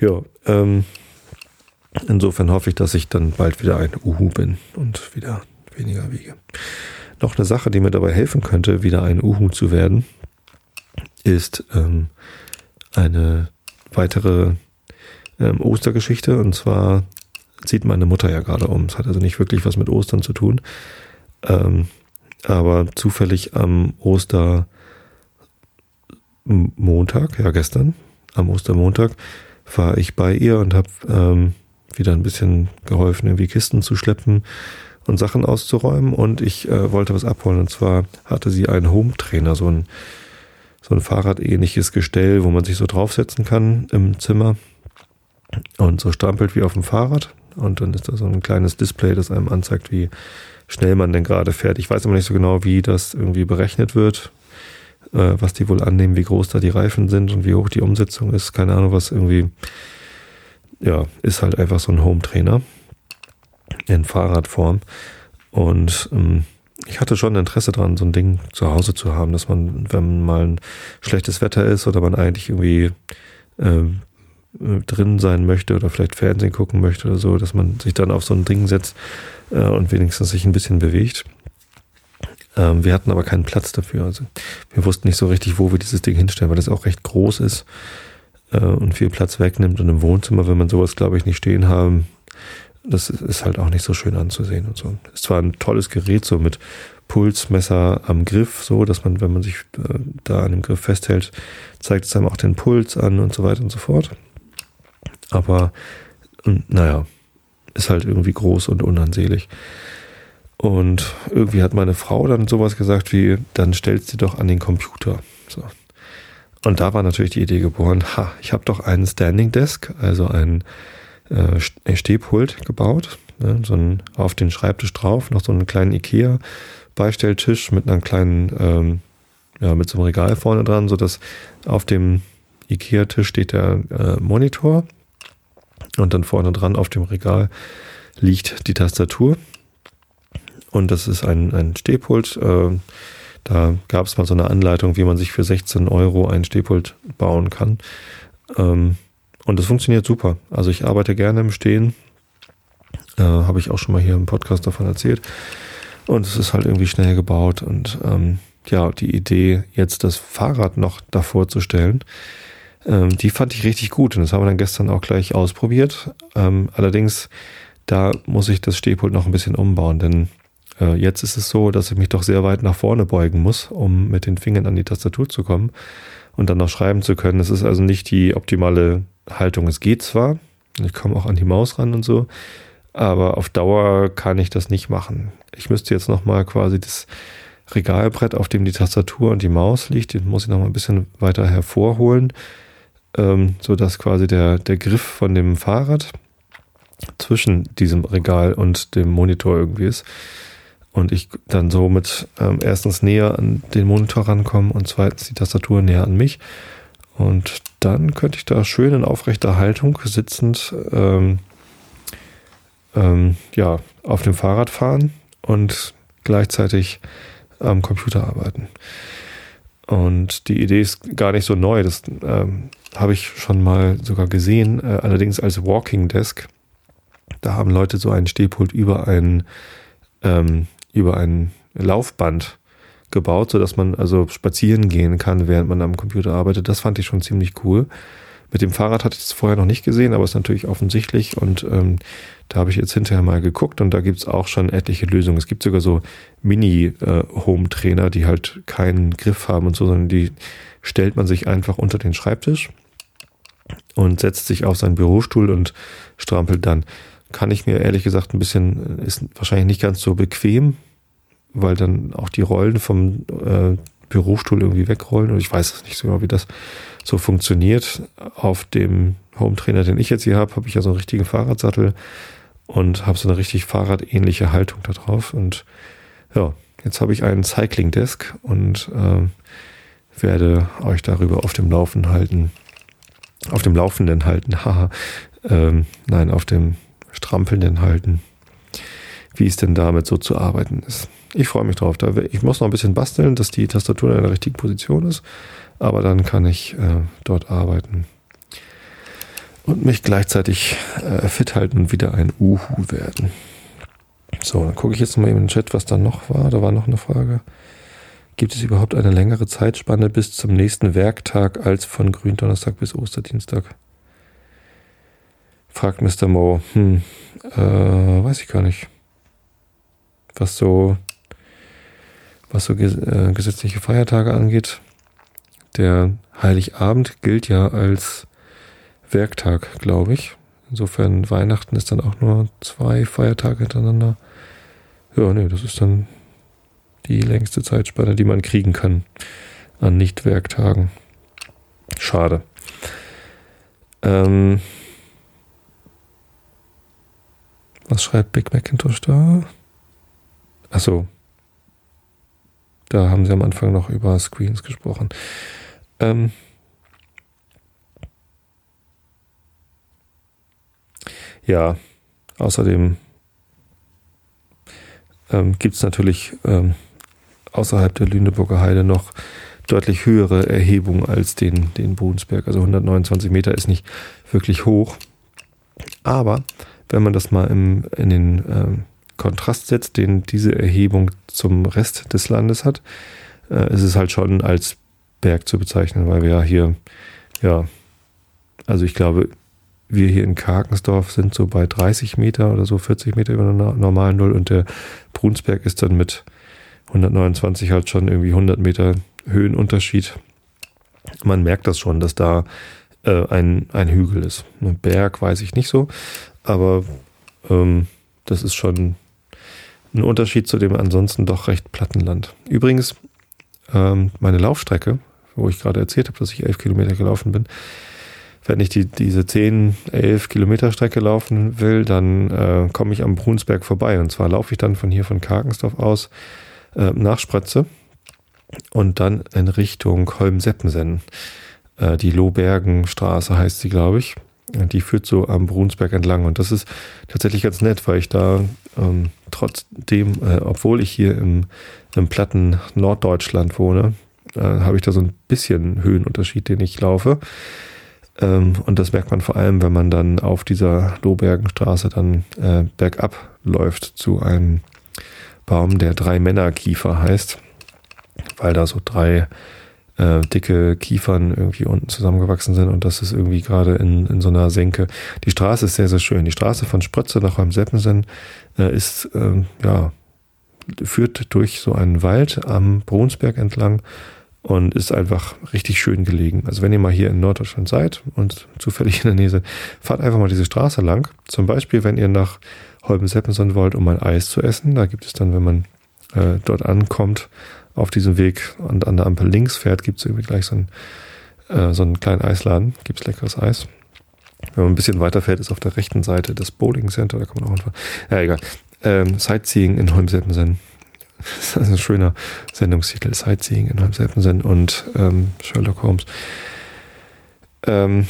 S1: Ja, ähm, insofern hoffe ich, dass ich dann bald wieder ein Uhu bin und wieder weniger wiege. Noch eine Sache, die mir dabei helfen könnte, wieder ein Uhu zu werden, ist ähm, eine weitere ähm, Ostergeschichte. Und zwar zieht meine Mutter ja gerade um. Es hat also nicht wirklich was mit Ostern zu tun. Ähm, aber zufällig am Ostermontag, ja gestern, am Ostermontag, war ich bei ihr und habe ähm, wieder ein bisschen geholfen, irgendwie Kisten zu schleppen und Sachen auszuräumen. Und ich äh, wollte was abholen. Und zwar hatte sie einen Home-Trainer, so ein, so ein Fahrradähnliches Gestell, wo man sich so draufsetzen kann im Zimmer und so strampelt wie auf dem Fahrrad. Und dann ist da so ein kleines Display, das einem anzeigt, wie schnell man denn gerade fährt. Ich weiß aber nicht so genau, wie das irgendwie berechnet wird, äh, was die wohl annehmen, wie groß da die Reifen sind und wie hoch die Umsetzung ist. Keine Ahnung, was irgendwie, ja, ist halt einfach so ein Home-Trainer in Fahrradform. Und ähm, ich hatte schon Interesse daran, so ein Ding zu Hause zu haben, dass man, wenn mal ein schlechtes Wetter ist oder man eigentlich irgendwie äh, äh, drin sein möchte oder vielleicht Fernsehen gucken möchte oder so, dass man sich dann auf so ein Ding setzt äh, und wenigstens sich ein bisschen bewegt. Ähm, wir hatten aber keinen Platz dafür. Also wir wussten nicht so richtig, wo wir dieses Ding hinstellen, weil das auch recht groß ist äh, und viel Platz wegnimmt. Und im Wohnzimmer, wenn man sowas, glaube ich, nicht stehen haben, das ist halt auch nicht so schön anzusehen und so. Ist zwar ein tolles Gerät, so mit Pulsmesser am Griff, so dass man, wenn man sich äh, da an dem Griff festhält, zeigt es einem auch den Puls an und so weiter und so fort. Aber naja, ist halt irgendwie groß und unansehlich. Und irgendwie hat meine Frau dann sowas gesagt wie, dann stellst du doch an den Computer. So. Und da war natürlich die Idee geboren, ha, ich habe doch einen Standing Desk, also ein äh, Stehpult gebaut, ne, so ein auf den Schreibtisch drauf, noch so einen kleinen Ikea Beistelltisch mit einer kleinen, ähm, ja, mit so einem Regal vorne dran, so dass auf dem Ikea-Tisch steht der äh, Monitor und dann vorne dran auf dem Regal liegt die Tastatur. Und das ist ein, ein Stehpult. Äh, da gab es mal so eine Anleitung, wie man sich für 16 Euro ein Stehpult bauen kann. Ähm, und das funktioniert super. Also ich arbeite gerne im Stehen. Äh, Habe ich auch schon mal hier im Podcast davon erzählt. Und es ist halt irgendwie schnell gebaut. Und ähm, ja, die Idee, jetzt das Fahrrad noch davor zu stellen, ähm, die fand ich richtig gut und das haben wir dann gestern auch gleich ausprobiert. Ähm, allerdings, da muss ich das Stehpult noch ein bisschen umbauen, denn äh, jetzt ist es so, dass ich mich doch sehr weit nach vorne beugen muss, um mit den Fingern an die Tastatur zu kommen und dann noch schreiben zu können. Es ist also nicht die optimale Haltung. Es geht zwar, ich komme auch an die Maus ran und so, aber auf Dauer kann ich das nicht machen. Ich müsste jetzt nochmal quasi das Regalbrett, auf dem die Tastatur und die Maus liegt, den muss ich nochmal ein bisschen weiter hervorholen ähm, so dass quasi der, der Griff von dem Fahrrad zwischen diesem Regal und dem Monitor irgendwie ist. Und ich dann somit ähm, erstens näher an den Monitor rankomme und zweitens die Tastatur näher an mich. Und dann könnte ich da schön in aufrechter Haltung sitzend ähm, ähm, ja, auf dem Fahrrad fahren und gleichzeitig am Computer arbeiten. Und die Idee ist gar nicht so neu. Das ähm, habe ich schon mal sogar gesehen, äh, allerdings als Walking Desk. Da haben Leute so einen Stehpult über ein, ähm, über ein Laufband gebaut, sodass man also spazieren gehen kann, während man am Computer arbeitet. Das fand ich schon ziemlich cool. Mit dem Fahrrad hatte ich es vorher noch nicht gesehen, aber ist natürlich offensichtlich und ähm, da habe ich jetzt hinterher mal geguckt und da gibt es auch schon etliche Lösungen. Es gibt sogar so Mini-Home-Trainer, äh, die halt keinen Griff haben und so, sondern die stellt man sich einfach unter den Schreibtisch und setzt sich auf seinen Bürostuhl und strampelt dann. Kann ich mir ehrlich gesagt ein bisschen, ist wahrscheinlich nicht ganz so bequem, weil dann auch die Rollen vom äh, Bürostuhl irgendwie wegrollen und ich weiß nicht so genau, wie das so funktioniert. Auf dem Home Trainer, den ich jetzt hier habe, habe ich ja so einen richtigen Fahrradsattel und habe so eine richtig fahrradähnliche Haltung da drauf und ja, jetzt habe ich einen Cycling Desk und äh, werde euch darüber auf dem Laufen halten, auf dem Laufenden halten, haha, ähm, nein, auf dem Strampelnden halten, wie es denn damit so zu arbeiten ist. Ich freue mich drauf. ich muss noch ein bisschen basteln, dass die Tastatur in der richtigen Position ist, aber dann kann ich äh, dort arbeiten und mich gleichzeitig äh, fit halten und wieder ein Uhu werden. So, dann gucke ich jetzt mal eben in den Chat, was da noch war. Da war noch eine Frage. Gibt es überhaupt eine längere Zeitspanne bis zum nächsten Werktag als von Gründonnerstag bis Osterdienstag? Fragt Mr. Mo. Hm, äh, weiß ich gar nicht. Was so, was so äh, gesetzliche Feiertage angeht. Der Heiligabend gilt ja als Werktag, glaube ich. Insofern Weihnachten ist dann auch nur zwei Feiertage hintereinander. Ja, nee, das ist dann die längste Zeitspanne, die man kriegen kann an Nicht-Werktagen. Schade. Ähm, was schreibt Big Macintosh da? Achso. Da haben sie am Anfang noch über Screens gesprochen. Ähm, ja, außerdem ähm, gibt es natürlich ähm, außerhalb der Lüneburger Heide noch deutlich höhere Erhebungen als den, den Bodensberg. Also 129 Meter ist nicht wirklich hoch. Aber wenn man das mal im, in den ähm, Kontrast setzt, den diese Erhebung zum Rest des Landes hat, äh, ist es halt schon als Berg zu bezeichnen, weil wir ja hier, ja, also ich glaube, wir hier in Karkensdorf sind so bei 30 Meter oder so 40 Meter über der normalen Null und der Brunsberg ist dann mit 129 halt schon irgendwie 100 Meter Höhenunterschied. Man merkt das schon, dass da äh, ein, ein Hügel ist. Ein Berg weiß ich nicht so, aber ähm, das ist schon ein Unterschied zu dem ansonsten doch recht platten Land. Übrigens, ähm, meine Laufstrecke, wo ich gerade erzählt habe, dass ich elf Kilometer gelaufen bin, wenn ich die, diese 10, 11 Kilometer Strecke laufen will, dann äh, komme ich am Brunsberg vorbei. Und zwar laufe ich dann von hier von Karkensdorf aus äh, nach Sprötze und dann in Richtung Holm-Seppensen. Äh, die Lohbergenstraße heißt sie, glaube ich. Die führt so am Brunsberg entlang. Und das ist tatsächlich ganz nett, weil ich da ähm, trotzdem, äh, obwohl ich hier im, im platten Norddeutschland wohne, äh, habe ich da so ein bisschen Höhenunterschied, den ich laufe. Ähm, und das merkt man vor allem, wenn man dann auf dieser Lohbergenstraße dann äh, bergab läuft zu einem Baum, der drei Männerkiefer heißt, weil da so drei äh, dicke Kiefern irgendwie unten zusammengewachsen sind und das ist irgendwie gerade in, in so einer Senke. Die Straße ist sehr, sehr schön. Die Straße von Sprötze nach Holmseppensen äh, ist, äh, ja, führt durch so einen Wald am Brunsberg entlang und ist einfach richtig schön gelegen. Also wenn ihr mal hier in Norddeutschland seid und zufällig in der Nähe seid, fahrt einfach mal diese Straße lang. Zum Beispiel, wenn ihr nach Holben-Seppenson wollt, um ein Eis zu essen. Da gibt es dann, wenn man äh, dort ankommt, auf diesem Weg und an der Ampel links fährt, gibt es irgendwie gleich so einen, äh, so einen kleinen Eisladen. Gibt es leckeres Eis. Wenn man ein bisschen weiter fährt, ist auf der rechten Seite das Bowling Center. Da kann man auch einfach. Ja, egal. Ähm, Sightseeing in Holm-Seppensen. Das ist ein schöner Sendungstitel. Sightseeing in Holmselbensen und ähm, Sherlock Holmes. Ähm,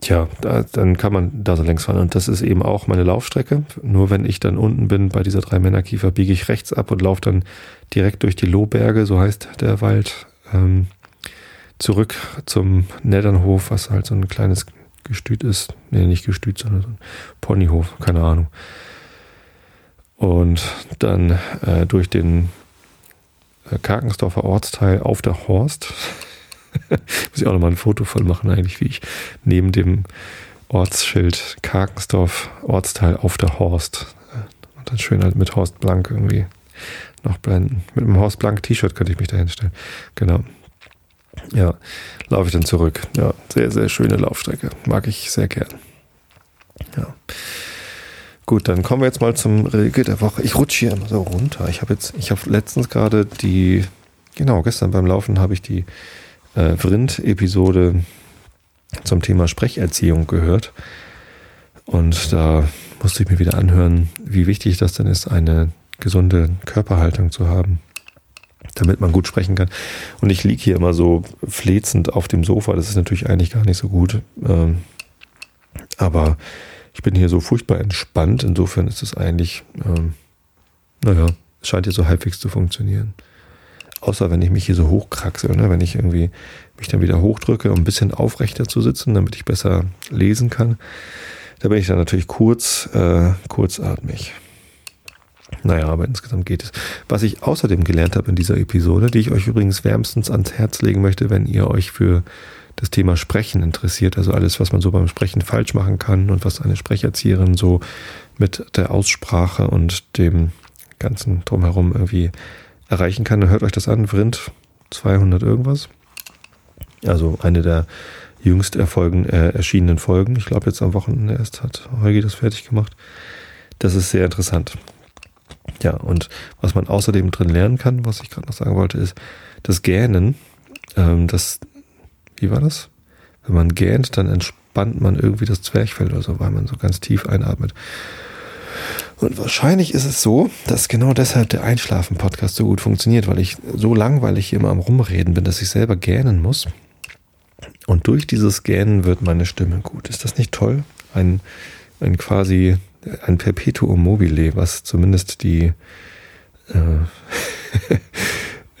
S1: tja, da, dann kann man da so längs fahren. Und das ist eben auch meine Laufstrecke. Nur wenn ich dann unten bin bei dieser drei Männerkiefer, biege ich rechts ab und laufe dann direkt durch die Lohberge, so heißt der Wald, ähm, zurück zum Neddernhof, was halt so ein kleines Gestüt ist. Nee, nicht Gestüt, sondern so ein Ponyhof, keine Ahnung und dann äh, durch den äh, Karkensdorfer Ortsteil auf der Horst. Muss ich auch nochmal ein Foto von machen, eigentlich, wie ich neben dem Ortsschild Karkensdorf Ortsteil auf der Horst. Äh, und dann schön halt mit Horst Blank irgendwie noch blenden. Mit einem Horst Blank T-Shirt könnte ich mich da hinstellen. Genau. Ja, laufe ich dann zurück. Ja, sehr, sehr schöne Laufstrecke. Mag ich sehr gern. Ja. Gut, dann kommen wir jetzt mal zum Regel der Woche. Ich rutsche hier immer so runter. Ich habe jetzt, ich habe letztens gerade die, genau, gestern beim Laufen habe ich die äh, Vrind-Episode zum Thema Sprecherziehung gehört. Und da musste ich mir wieder anhören, wie wichtig das denn ist, eine gesunde Körperhaltung zu haben, damit man gut sprechen kann. Und ich liege hier immer so flezend auf dem Sofa. Das ist natürlich eigentlich gar nicht so gut. Ähm, aber ich bin hier so furchtbar entspannt. Insofern ist es eigentlich, ähm, naja, es scheint hier so halbwegs zu funktionieren. Außer wenn ich mich hier so hochkraxel, ne? wenn ich irgendwie mich dann wieder hochdrücke, um ein bisschen aufrechter zu sitzen, damit ich besser lesen kann. Da bin ich dann natürlich kurz, äh, kurzatmig. Naja, aber insgesamt geht es. Was ich außerdem gelernt habe in dieser Episode, die ich euch übrigens wärmstens ans Herz legen möchte, wenn ihr euch für das Thema Sprechen interessiert, also alles, was man so beim Sprechen falsch machen kann und was eine Sprecherzieherin so mit der Aussprache und dem ganzen drumherum irgendwie erreichen kann, dann hört euch das an. Vrind 200 irgendwas. Also eine der jüngst erfolgen, äh, erschienenen Folgen. Ich glaube, jetzt am Wochenende erst hat Heugi das fertig gemacht. Das ist sehr interessant. Ja, und was man außerdem drin lernen kann, was ich gerade noch sagen wollte, ist das Gähnen. Ähm, das, wie war das? Wenn man gähnt, dann entspannt man irgendwie das Zwerchfell oder so, weil man so ganz tief einatmet. Und wahrscheinlich ist es so, dass genau deshalb der Einschlafen-Podcast so gut funktioniert, weil ich so langweilig immer am Rumreden bin, dass ich selber gähnen muss. Und durch dieses Gähnen wird meine Stimme gut. Ist das nicht toll? Ein, ein quasi ein Perpetuum mobile, was zumindest die, äh,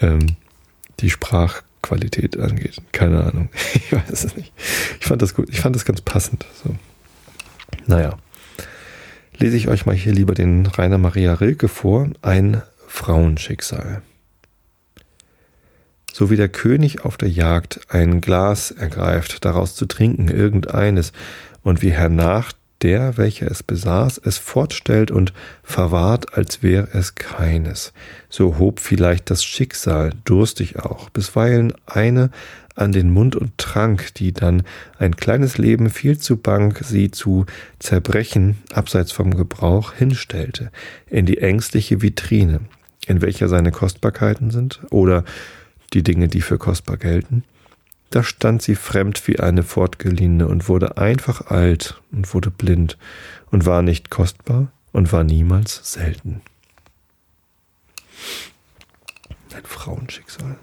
S1: ähm, die Sprachqualität angeht. Keine Ahnung. Ich weiß es nicht. Ich fand das gut. Ich fand das ganz passend. So. Naja. Lese ich euch mal hier lieber den Rainer Maria Rilke vor. Ein Frauenschicksal. So wie der König auf der Jagd ein Glas ergreift, daraus zu trinken irgendeines, und wie hernach der, welcher es besaß, es fortstellt und verwahrt, als wäre es keines. So hob vielleicht das Schicksal, durstig auch, bisweilen eine an den Mund und trank, die dann ein kleines Leben viel zu bang sie zu zerbrechen, abseits vom Gebrauch, hinstellte, in die ängstliche Vitrine, in welcher seine Kostbarkeiten sind, oder die Dinge, die für kostbar gelten, da stand sie fremd wie eine Fortgeliehene und wurde einfach alt und wurde blind und war nicht kostbar und war niemals selten. Ein Frauenschicksal.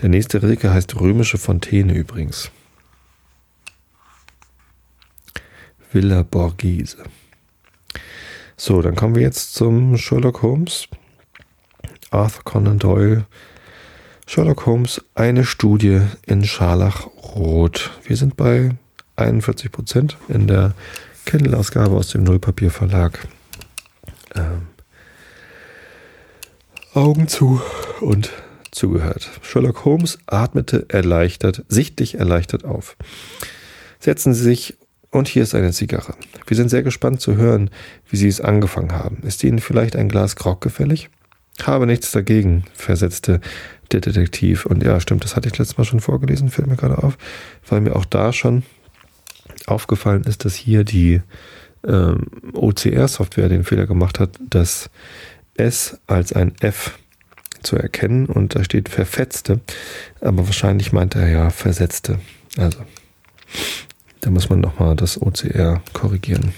S1: Der nächste Rilke heißt Römische Fontäne übrigens. Villa Borghese. So, dann kommen wir jetzt zum Sherlock Holmes. Arthur Conan Doyle Sherlock Holmes, eine Studie in Scharlachrot. Wir sind bei 41 Prozent in der Kindle-Ausgabe aus dem Nullpapier Verlag. Ähm, Augen zu und zugehört. Sherlock Holmes atmete erleichtert, sichtlich erleichtert auf. Setzen Sie sich und hier ist eine Zigarre. Wir sind sehr gespannt zu hören, wie Sie es angefangen haben. Ist Ihnen vielleicht ein Glas Grog gefällig? Habe nichts dagegen, versetzte der Detektiv. Und ja, stimmt, das hatte ich letztes Mal schon vorgelesen, fällt mir gerade auf, weil mir auch da schon aufgefallen ist, dass hier die ähm, OCR-Software den Fehler gemacht hat, das S als ein F zu erkennen und da steht verfetzte, aber wahrscheinlich meint er ja versetzte. Also, da muss man nochmal das OCR korrigieren.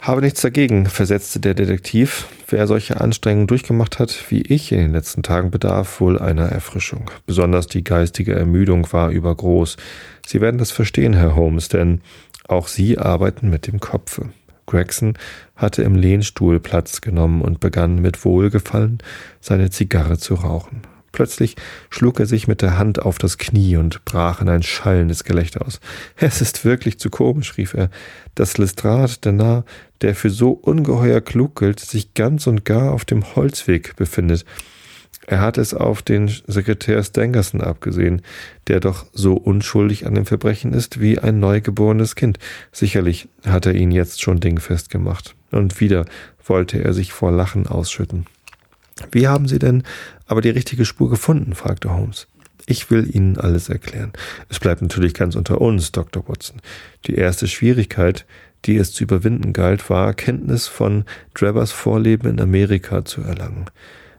S1: Habe nichts dagegen, versetzte der Detektiv. Wer solche Anstrengungen durchgemacht hat wie ich in den letzten Tagen, bedarf wohl einer Erfrischung. Besonders die geistige Ermüdung war übergroß. Sie werden das verstehen, Herr Holmes, denn auch Sie arbeiten mit dem Kopfe. Gregson hatte im Lehnstuhl Platz genommen und begann mit Wohlgefallen seine Zigarre zu rauchen. Plötzlich schlug er sich mit der Hand auf das Knie und brach in ein schallendes Gelächter aus. Es ist wirklich zu komisch, rief er. Das Lestrade der Narr, der für so ungeheuer klug gilt, sich ganz und gar auf dem Holzweg befindet. Er hat es auf den Sekretär Stangerson abgesehen, der doch so unschuldig an dem Verbrechen ist wie ein neugeborenes Kind. Sicherlich hat er ihn jetzt schon dingfest gemacht. Und wieder wollte er sich vor Lachen ausschütten. Wie haben Sie denn aber die richtige Spur gefunden? fragte Holmes. Ich will Ihnen alles erklären. Es bleibt natürlich ganz unter uns, Dr. Watson. Die erste Schwierigkeit, die es zu überwinden galt, war, Kenntnis von Drabbers Vorleben in Amerika zu erlangen.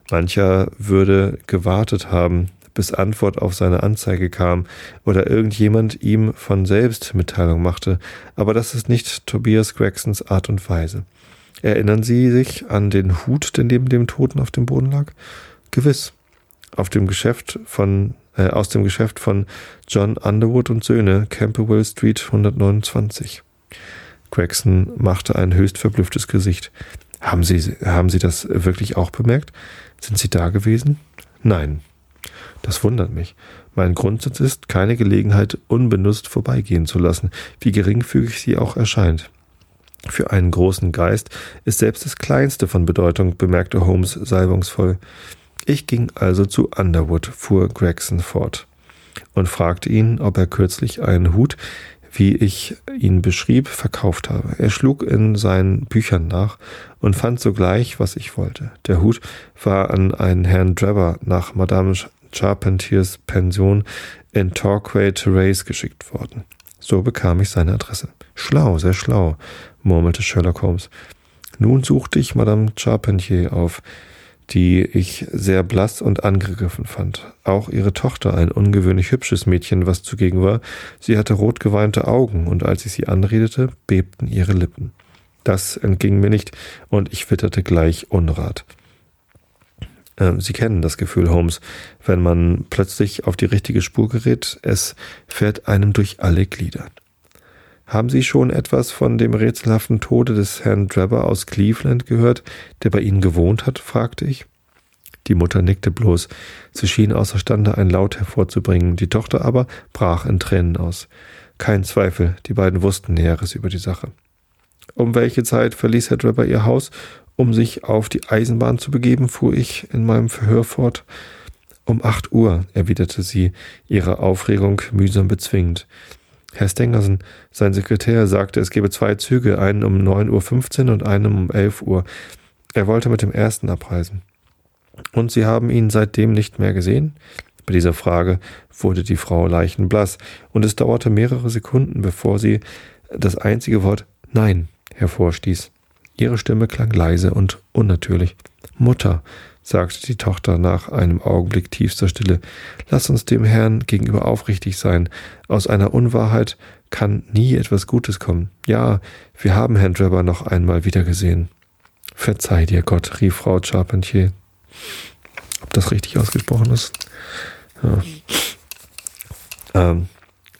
S1: Mancher würde gewartet haben, bis Antwort auf seine Anzeige kam oder irgendjemand ihm von selbst Mitteilung machte, aber das ist nicht Tobias Gregsons Art und Weise. Erinnern Sie sich an den Hut, der neben dem Toten auf dem Boden lag? Gewiss. Auf dem Geschäft von, äh, aus dem Geschäft von John Underwood und Söhne, Camberwell Street 129. Gregson machte ein höchst verblüfftes Gesicht. Haben Sie, haben Sie das wirklich auch bemerkt? Sind Sie da gewesen? Nein. Das wundert mich. Mein Grundsatz ist, keine Gelegenheit unbenutzt vorbeigehen zu lassen, wie geringfügig sie auch erscheint. Für einen großen Geist ist selbst das Kleinste von Bedeutung, bemerkte Holmes salbungsvoll. Ich ging also zu Underwood, fuhr Gregson fort, und fragte ihn, ob er kürzlich einen Hut, wie ich ihn beschrieb, verkauft habe. Er schlug in seinen Büchern nach und fand sogleich, was ich wollte. Der Hut war an einen Herrn Drebber nach Madame Charpentiers Pension in Torquay Terrace geschickt worden. So bekam ich seine Adresse. Schlau, sehr schlau, murmelte Sherlock Holmes. Nun suchte ich Madame Charpentier auf, die ich sehr blass und angegriffen fand. Auch ihre Tochter, ein ungewöhnlich hübsches Mädchen, was zugegen war, sie hatte rotgeweinte Augen, und als ich sie anredete, bebten ihre Lippen. Das entging mir nicht, und ich witterte gleich Unrat. Ähm, sie kennen das Gefühl, Holmes, wenn man plötzlich auf die richtige Spur gerät, es fährt einem durch alle Glieder. Haben Sie schon etwas von dem rätselhaften Tode des Herrn Drebber aus Cleveland gehört, der bei Ihnen gewohnt hat? fragte ich. Die Mutter nickte bloß. Sie schien außerstande, ein Laut hervorzubringen. Die Tochter aber brach in Tränen aus. Kein Zweifel, die beiden wussten Näheres über die Sache. Um welche Zeit verließ Herr Drebber ihr Haus um sich auf die Eisenbahn zu begeben, fuhr ich in meinem Verhör fort. Um acht Uhr, erwiderte sie, ihre Aufregung mühsam bezwingend. Herr Stengersen, sein Sekretär, sagte, es gebe zwei Züge, einen um 9.15 Uhr und einen um 11 Uhr. Er wollte mit dem ersten abreisen. Und Sie haben ihn seitdem nicht mehr gesehen? Bei dieser Frage wurde die Frau leichenblass, und es dauerte mehrere Sekunden, bevor sie das einzige Wort Nein hervorstieß. Ihre Stimme klang leise und unnatürlich. Mutter, sagte die Tochter nach einem Augenblick tiefster Stille, lass uns dem Herrn gegenüber aufrichtig sein. Aus einer Unwahrheit kann nie etwas Gutes kommen. Ja, wir haben Herrn Drebber noch einmal wiedergesehen. Verzeih dir, Gott, rief Frau Charpentier. Ob das richtig ausgesprochen ist? Ja. Ähm,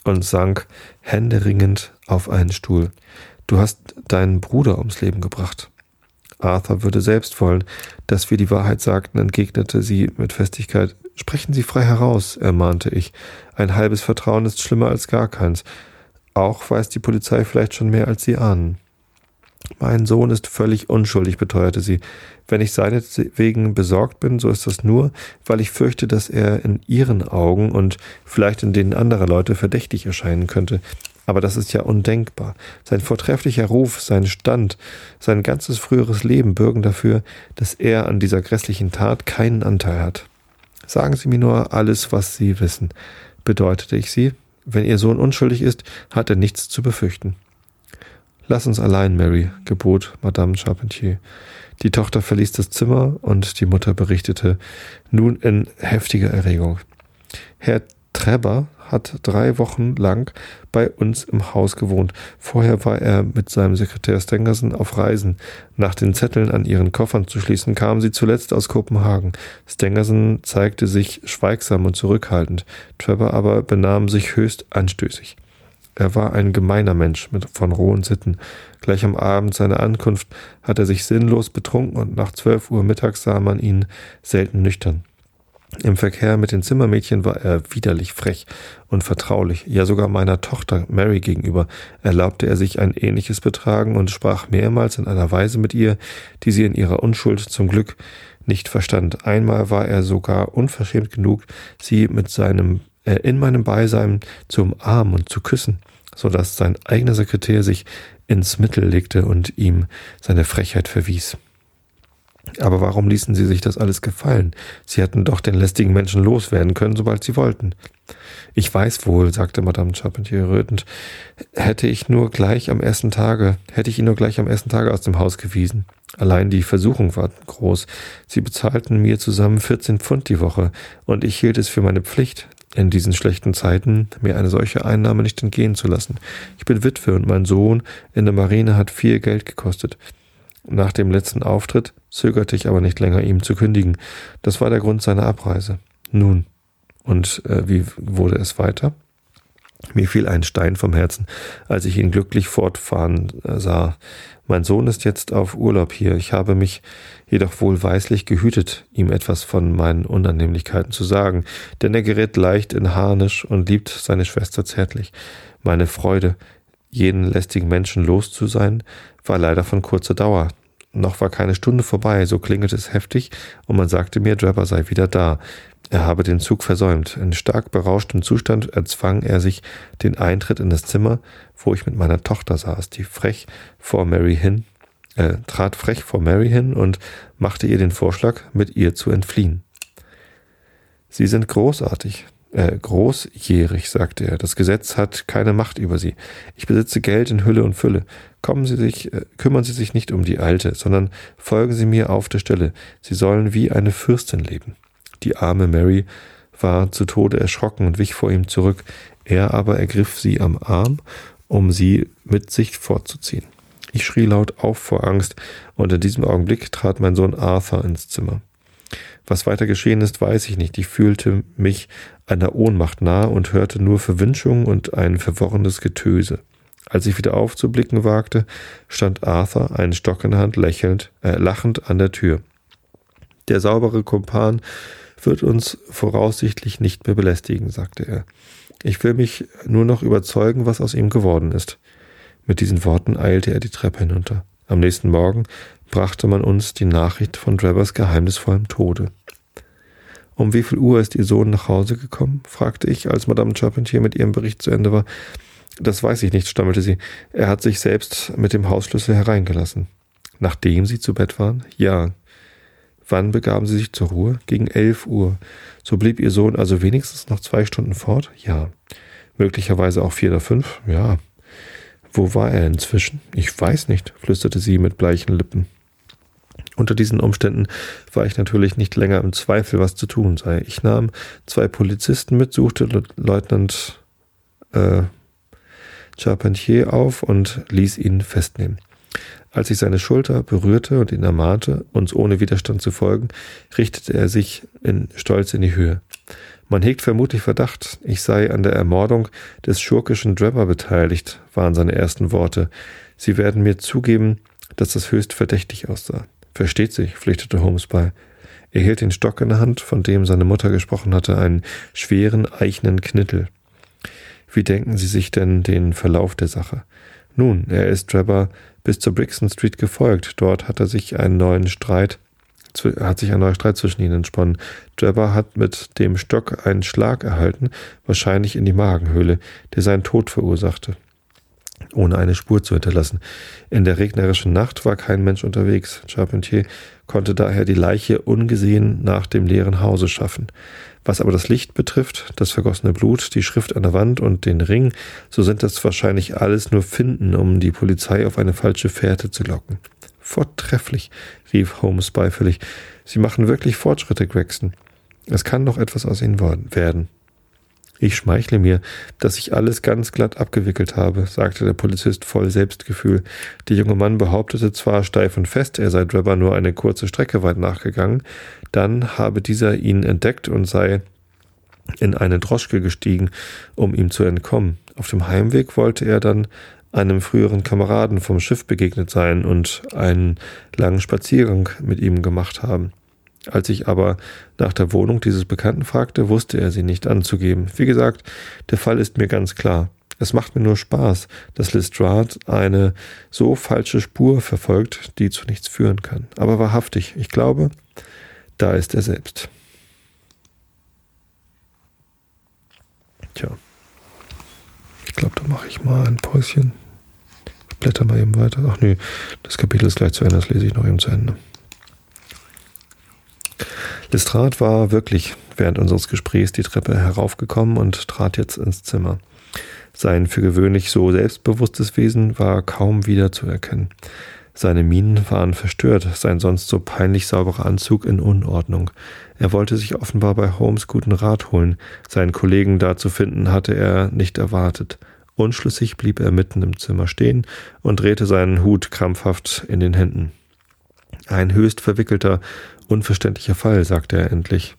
S1: und sank händeringend auf einen Stuhl. Du hast deinen Bruder ums Leben gebracht. Arthur würde selbst wollen, dass wir die Wahrheit sagten, entgegnete sie mit Festigkeit. Sprechen Sie frei heraus, ermahnte ich. Ein halbes Vertrauen ist schlimmer als gar keins. Auch weiß die Polizei vielleicht schon mehr, als Sie ahnen. Mein Sohn ist völlig unschuldig, beteuerte sie. Wenn ich seinetwegen besorgt bin, so ist das nur, weil ich fürchte, dass er in Ihren Augen und vielleicht in denen anderer Leute verdächtig erscheinen könnte. Aber das ist ja undenkbar. Sein vortrefflicher Ruf, sein Stand, sein ganzes früheres Leben bürgen dafür, dass er an dieser grässlichen Tat keinen Anteil hat. Sagen Sie mir nur alles, was Sie wissen, bedeutete ich sie. Wenn Ihr Sohn unschuldig ist, hat er nichts zu befürchten. Lass uns allein, Mary, gebot Madame Charpentier. Die Tochter verließ das Zimmer und die Mutter berichtete nun in heftiger Erregung. Herr Treber hat drei Wochen lang bei uns im Haus gewohnt. Vorher war er mit seinem Sekretär Stengersen auf Reisen. Nach den Zetteln an ihren Koffern zu schließen, kamen sie zuletzt aus Kopenhagen. Stengersen zeigte sich schweigsam und zurückhaltend. Trevor aber benahm sich höchst anstößig. Er war ein gemeiner Mensch mit von rohen Sitten. Gleich am Abend seiner Ankunft hat er sich sinnlos betrunken und nach zwölf Uhr mittags sah man ihn selten nüchtern. Im Verkehr mit den Zimmermädchen war er widerlich frech und vertraulich, ja sogar meiner Tochter Mary gegenüber erlaubte er sich ein ähnliches Betragen und sprach mehrmals in einer Weise mit ihr, die sie in ihrer Unschuld zum Glück nicht verstand. Einmal war er sogar unverschämt genug, sie mit seinem äh, in meinem Beisein zu umarmen und zu küssen, so dass sein eigener Sekretär sich ins Mittel legte und ihm seine Frechheit verwies. Aber warum ließen sie sich das alles gefallen? Sie hätten doch den lästigen Menschen loswerden können, sobald sie wollten. Ich weiß wohl, sagte Madame Charpentier rötend, hätte ich nur gleich am ersten Tage, hätte ich ihn nur gleich am ersten Tage aus dem Haus gewiesen. Allein die Versuchung war groß. Sie bezahlten mir zusammen 14 Pfund die Woche, und ich hielt es für meine Pflicht, in diesen schlechten Zeiten mir eine solche Einnahme nicht entgehen zu lassen. Ich bin Witwe und mein Sohn in der Marine hat viel Geld gekostet. Nach dem letzten Auftritt zögerte ich aber nicht länger, ihm zu kündigen. Das war der Grund seiner Abreise. Nun, und äh, wie wurde es weiter? Mir fiel ein Stein vom Herzen, als ich ihn glücklich fortfahren äh, sah. Mein Sohn ist jetzt auf Urlaub hier. Ich habe mich jedoch wohlweislich gehütet, ihm etwas von meinen Unannehmlichkeiten zu sagen, denn er gerät leicht in Harnisch und liebt seine Schwester zärtlich. Meine Freude, jeden lästigen Menschen los zu sein, war leider von kurzer Dauer. Noch war keine Stunde vorbei, so klingelte es heftig, und man sagte mir, Drebber sei wieder da. Er habe den Zug versäumt. In stark berauschtem Zustand erzwang er sich den Eintritt in das Zimmer, wo ich mit meiner Tochter saß, die frech vor Mary hin, äh, trat frech vor Mary hin und machte ihr den Vorschlag, mit ihr zu entfliehen. Sie sind großartig, äh, großjährig, sagte er. Das Gesetz hat keine Macht über sie. Ich besitze Geld in Hülle und Fülle. Kommen Sie sich, äh, kümmern Sie sich nicht um die Alte, sondern folgen Sie mir auf der Stelle. Sie sollen wie eine Fürstin leben. Die arme Mary war zu Tode erschrocken und wich vor ihm zurück. Er aber ergriff sie am Arm, um sie mit sich fortzuziehen. Ich schrie laut auf vor Angst, und in diesem Augenblick trat mein Sohn Arthur ins Zimmer. Was weiter geschehen ist, weiß ich nicht. Ich fühlte mich einer Ohnmacht nahe und hörte nur Verwünschungen und ein verworrenes Getöse. Als ich wieder aufzublicken wagte, stand Arthur, einen Stock in der Hand, lächelnd, äh, lachend an der Tür. Der saubere Kumpan wird uns voraussichtlich nicht mehr belästigen, sagte er. Ich will mich nur noch überzeugen, was aus ihm geworden ist. Mit diesen Worten eilte er die Treppe hinunter. Am nächsten Morgen brachte man uns die Nachricht von Drevers geheimnisvollem Tode. Um wie viel Uhr ist Ihr Sohn nach Hause gekommen? fragte ich, als Madame Charpentier mit ihrem Bericht zu Ende war. Das weiß ich nicht, stammelte sie. Er hat sich selbst mit dem Hausschlüssel hereingelassen. Nachdem Sie zu Bett waren? Ja. Wann begaben Sie sich zur Ruhe? Gegen elf Uhr. So blieb Ihr Sohn also wenigstens noch zwei Stunden fort? Ja. Möglicherweise auch vier oder fünf? Ja. Wo war er inzwischen? Ich weiß nicht, flüsterte sie mit bleichen Lippen. Unter diesen Umständen war ich natürlich nicht länger im Zweifel, was zu tun sei. Ich nahm zwei Polizisten mit, suchte Leutnant äh, Charpentier auf und ließ ihn festnehmen. Als ich seine Schulter berührte und ihn ermahnte, uns ohne Widerstand zu folgen, richtete er sich in Stolz in die Höhe. Man hegt vermutlich Verdacht, ich sei an der Ermordung des schurkischen Drebber beteiligt, waren seine ersten Worte. Sie werden mir zugeben, dass das höchst verdächtig aussah. Versteht sich, pflichtete Holmes bei. Er hielt den Stock in der Hand, von dem seine Mutter gesprochen hatte, einen schweren eichenen Knittel. Wie denken Sie sich denn den Verlauf der Sache? Nun, er ist Drebber bis zur Brixton Street gefolgt. Dort hat er sich einen neuen Streit, hat sich ein neuer Streit zwischen ihnen entsponnen. Drebber hat mit dem Stock einen Schlag erhalten, wahrscheinlich in die Magenhöhle, der seinen Tod verursachte, ohne eine Spur zu hinterlassen. In der regnerischen Nacht war kein Mensch unterwegs. Charpentier konnte daher die Leiche ungesehen nach dem leeren Hause schaffen. Was aber das Licht betrifft, das vergossene Blut, die Schrift an der Wand und den Ring, so sind das wahrscheinlich alles nur Finden, um die Polizei auf eine falsche Fährte zu locken. Vortrefflich, rief Holmes beifällig. Sie machen wirklich Fortschritte, Gregson. Es kann noch etwas aus Ihnen werden. Ich schmeichle mir, dass ich alles ganz glatt abgewickelt habe, sagte der Polizist voll Selbstgefühl. Der junge Mann behauptete zwar steif und fest, er sei Drebber nur eine kurze Strecke weit nachgegangen, dann habe dieser ihn entdeckt und sei in eine Droschke gestiegen, um ihm zu entkommen. Auf dem Heimweg wollte er dann einem früheren Kameraden vom Schiff begegnet sein und einen langen Spaziergang mit ihm gemacht haben. Als ich aber nach der Wohnung dieses Bekannten fragte, wusste er sie nicht anzugeben. Wie gesagt, der Fall ist mir ganz klar. Es macht mir nur Spaß, dass Lestrade eine so falsche Spur verfolgt, die zu nichts führen kann. Aber wahrhaftig, ich glaube, da ist er selbst. Tja. Ich glaube, da mache ich mal ein Päuschen. Ich blätter mal eben weiter. Ach nö, das Kapitel ist gleich zu Ende, das lese ich noch eben zu Ende. Lestrade war wirklich während unseres Gesprächs die Treppe heraufgekommen und trat jetzt ins Zimmer. Sein für gewöhnlich so selbstbewusstes Wesen war kaum wieder zu erkennen. Seine Mienen waren verstört, sein sonst so peinlich sauberer Anzug in Unordnung. Er wollte sich offenbar bei Holmes guten Rat holen. Seinen Kollegen da zu finden, hatte er nicht erwartet. Unschlüssig blieb er mitten im Zimmer stehen und drehte seinen Hut krampfhaft in den Händen. Ein höchst verwickelter, unverständlicher Fall, sagte er endlich.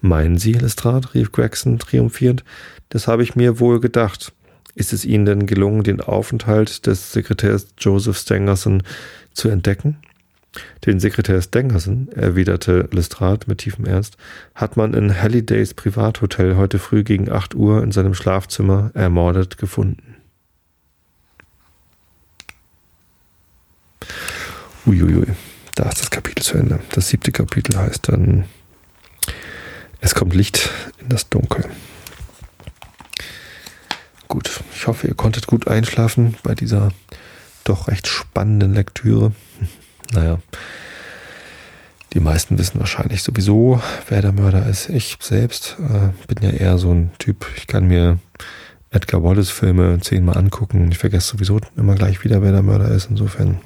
S1: Meinen Sie, Lestrade? rief Gregson triumphierend. Das habe ich mir wohl gedacht. Ist es Ihnen denn gelungen, den Aufenthalt des Sekretärs Joseph Stangerson zu entdecken? Den Sekretär Stangerson, erwiderte Lestrade mit tiefem Ernst, hat man in Hallidays Privathotel heute früh gegen acht Uhr in seinem Schlafzimmer ermordet gefunden. Uiuiui, da ist das Kapitel zu Ende. Das siebte Kapitel heißt dann es kommt Licht in das Dunkel. Gut, ich hoffe, ihr konntet gut einschlafen bei dieser doch recht spannenden Lektüre. Naja, die meisten wissen wahrscheinlich sowieso, wer der Mörder ist. Ich selbst äh, bin ja eher so ein Typ, ich kann mir Edgar Wallace Filme zehnmal angucken. Ich vergesse sowieso immer gleich wieder, wer der Mörder ist. Insofern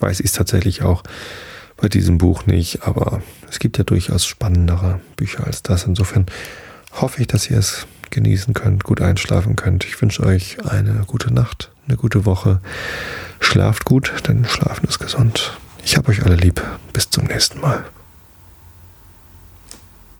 S1: weiß ich es tatsächlich auch bei diesem Buch nicht, aber es gibt ja durchaus spannendere Bücher als das. Insofern hoffe ich, dass ihr es genießen könnt, gut einschlafen könnt. Ich wünsche euch eine gute Nacht, eine gute Woche. Schlaft gut, denn Schlafen ist gesund. Ich habe euch alle lieb. Bis zum nächsten Mal.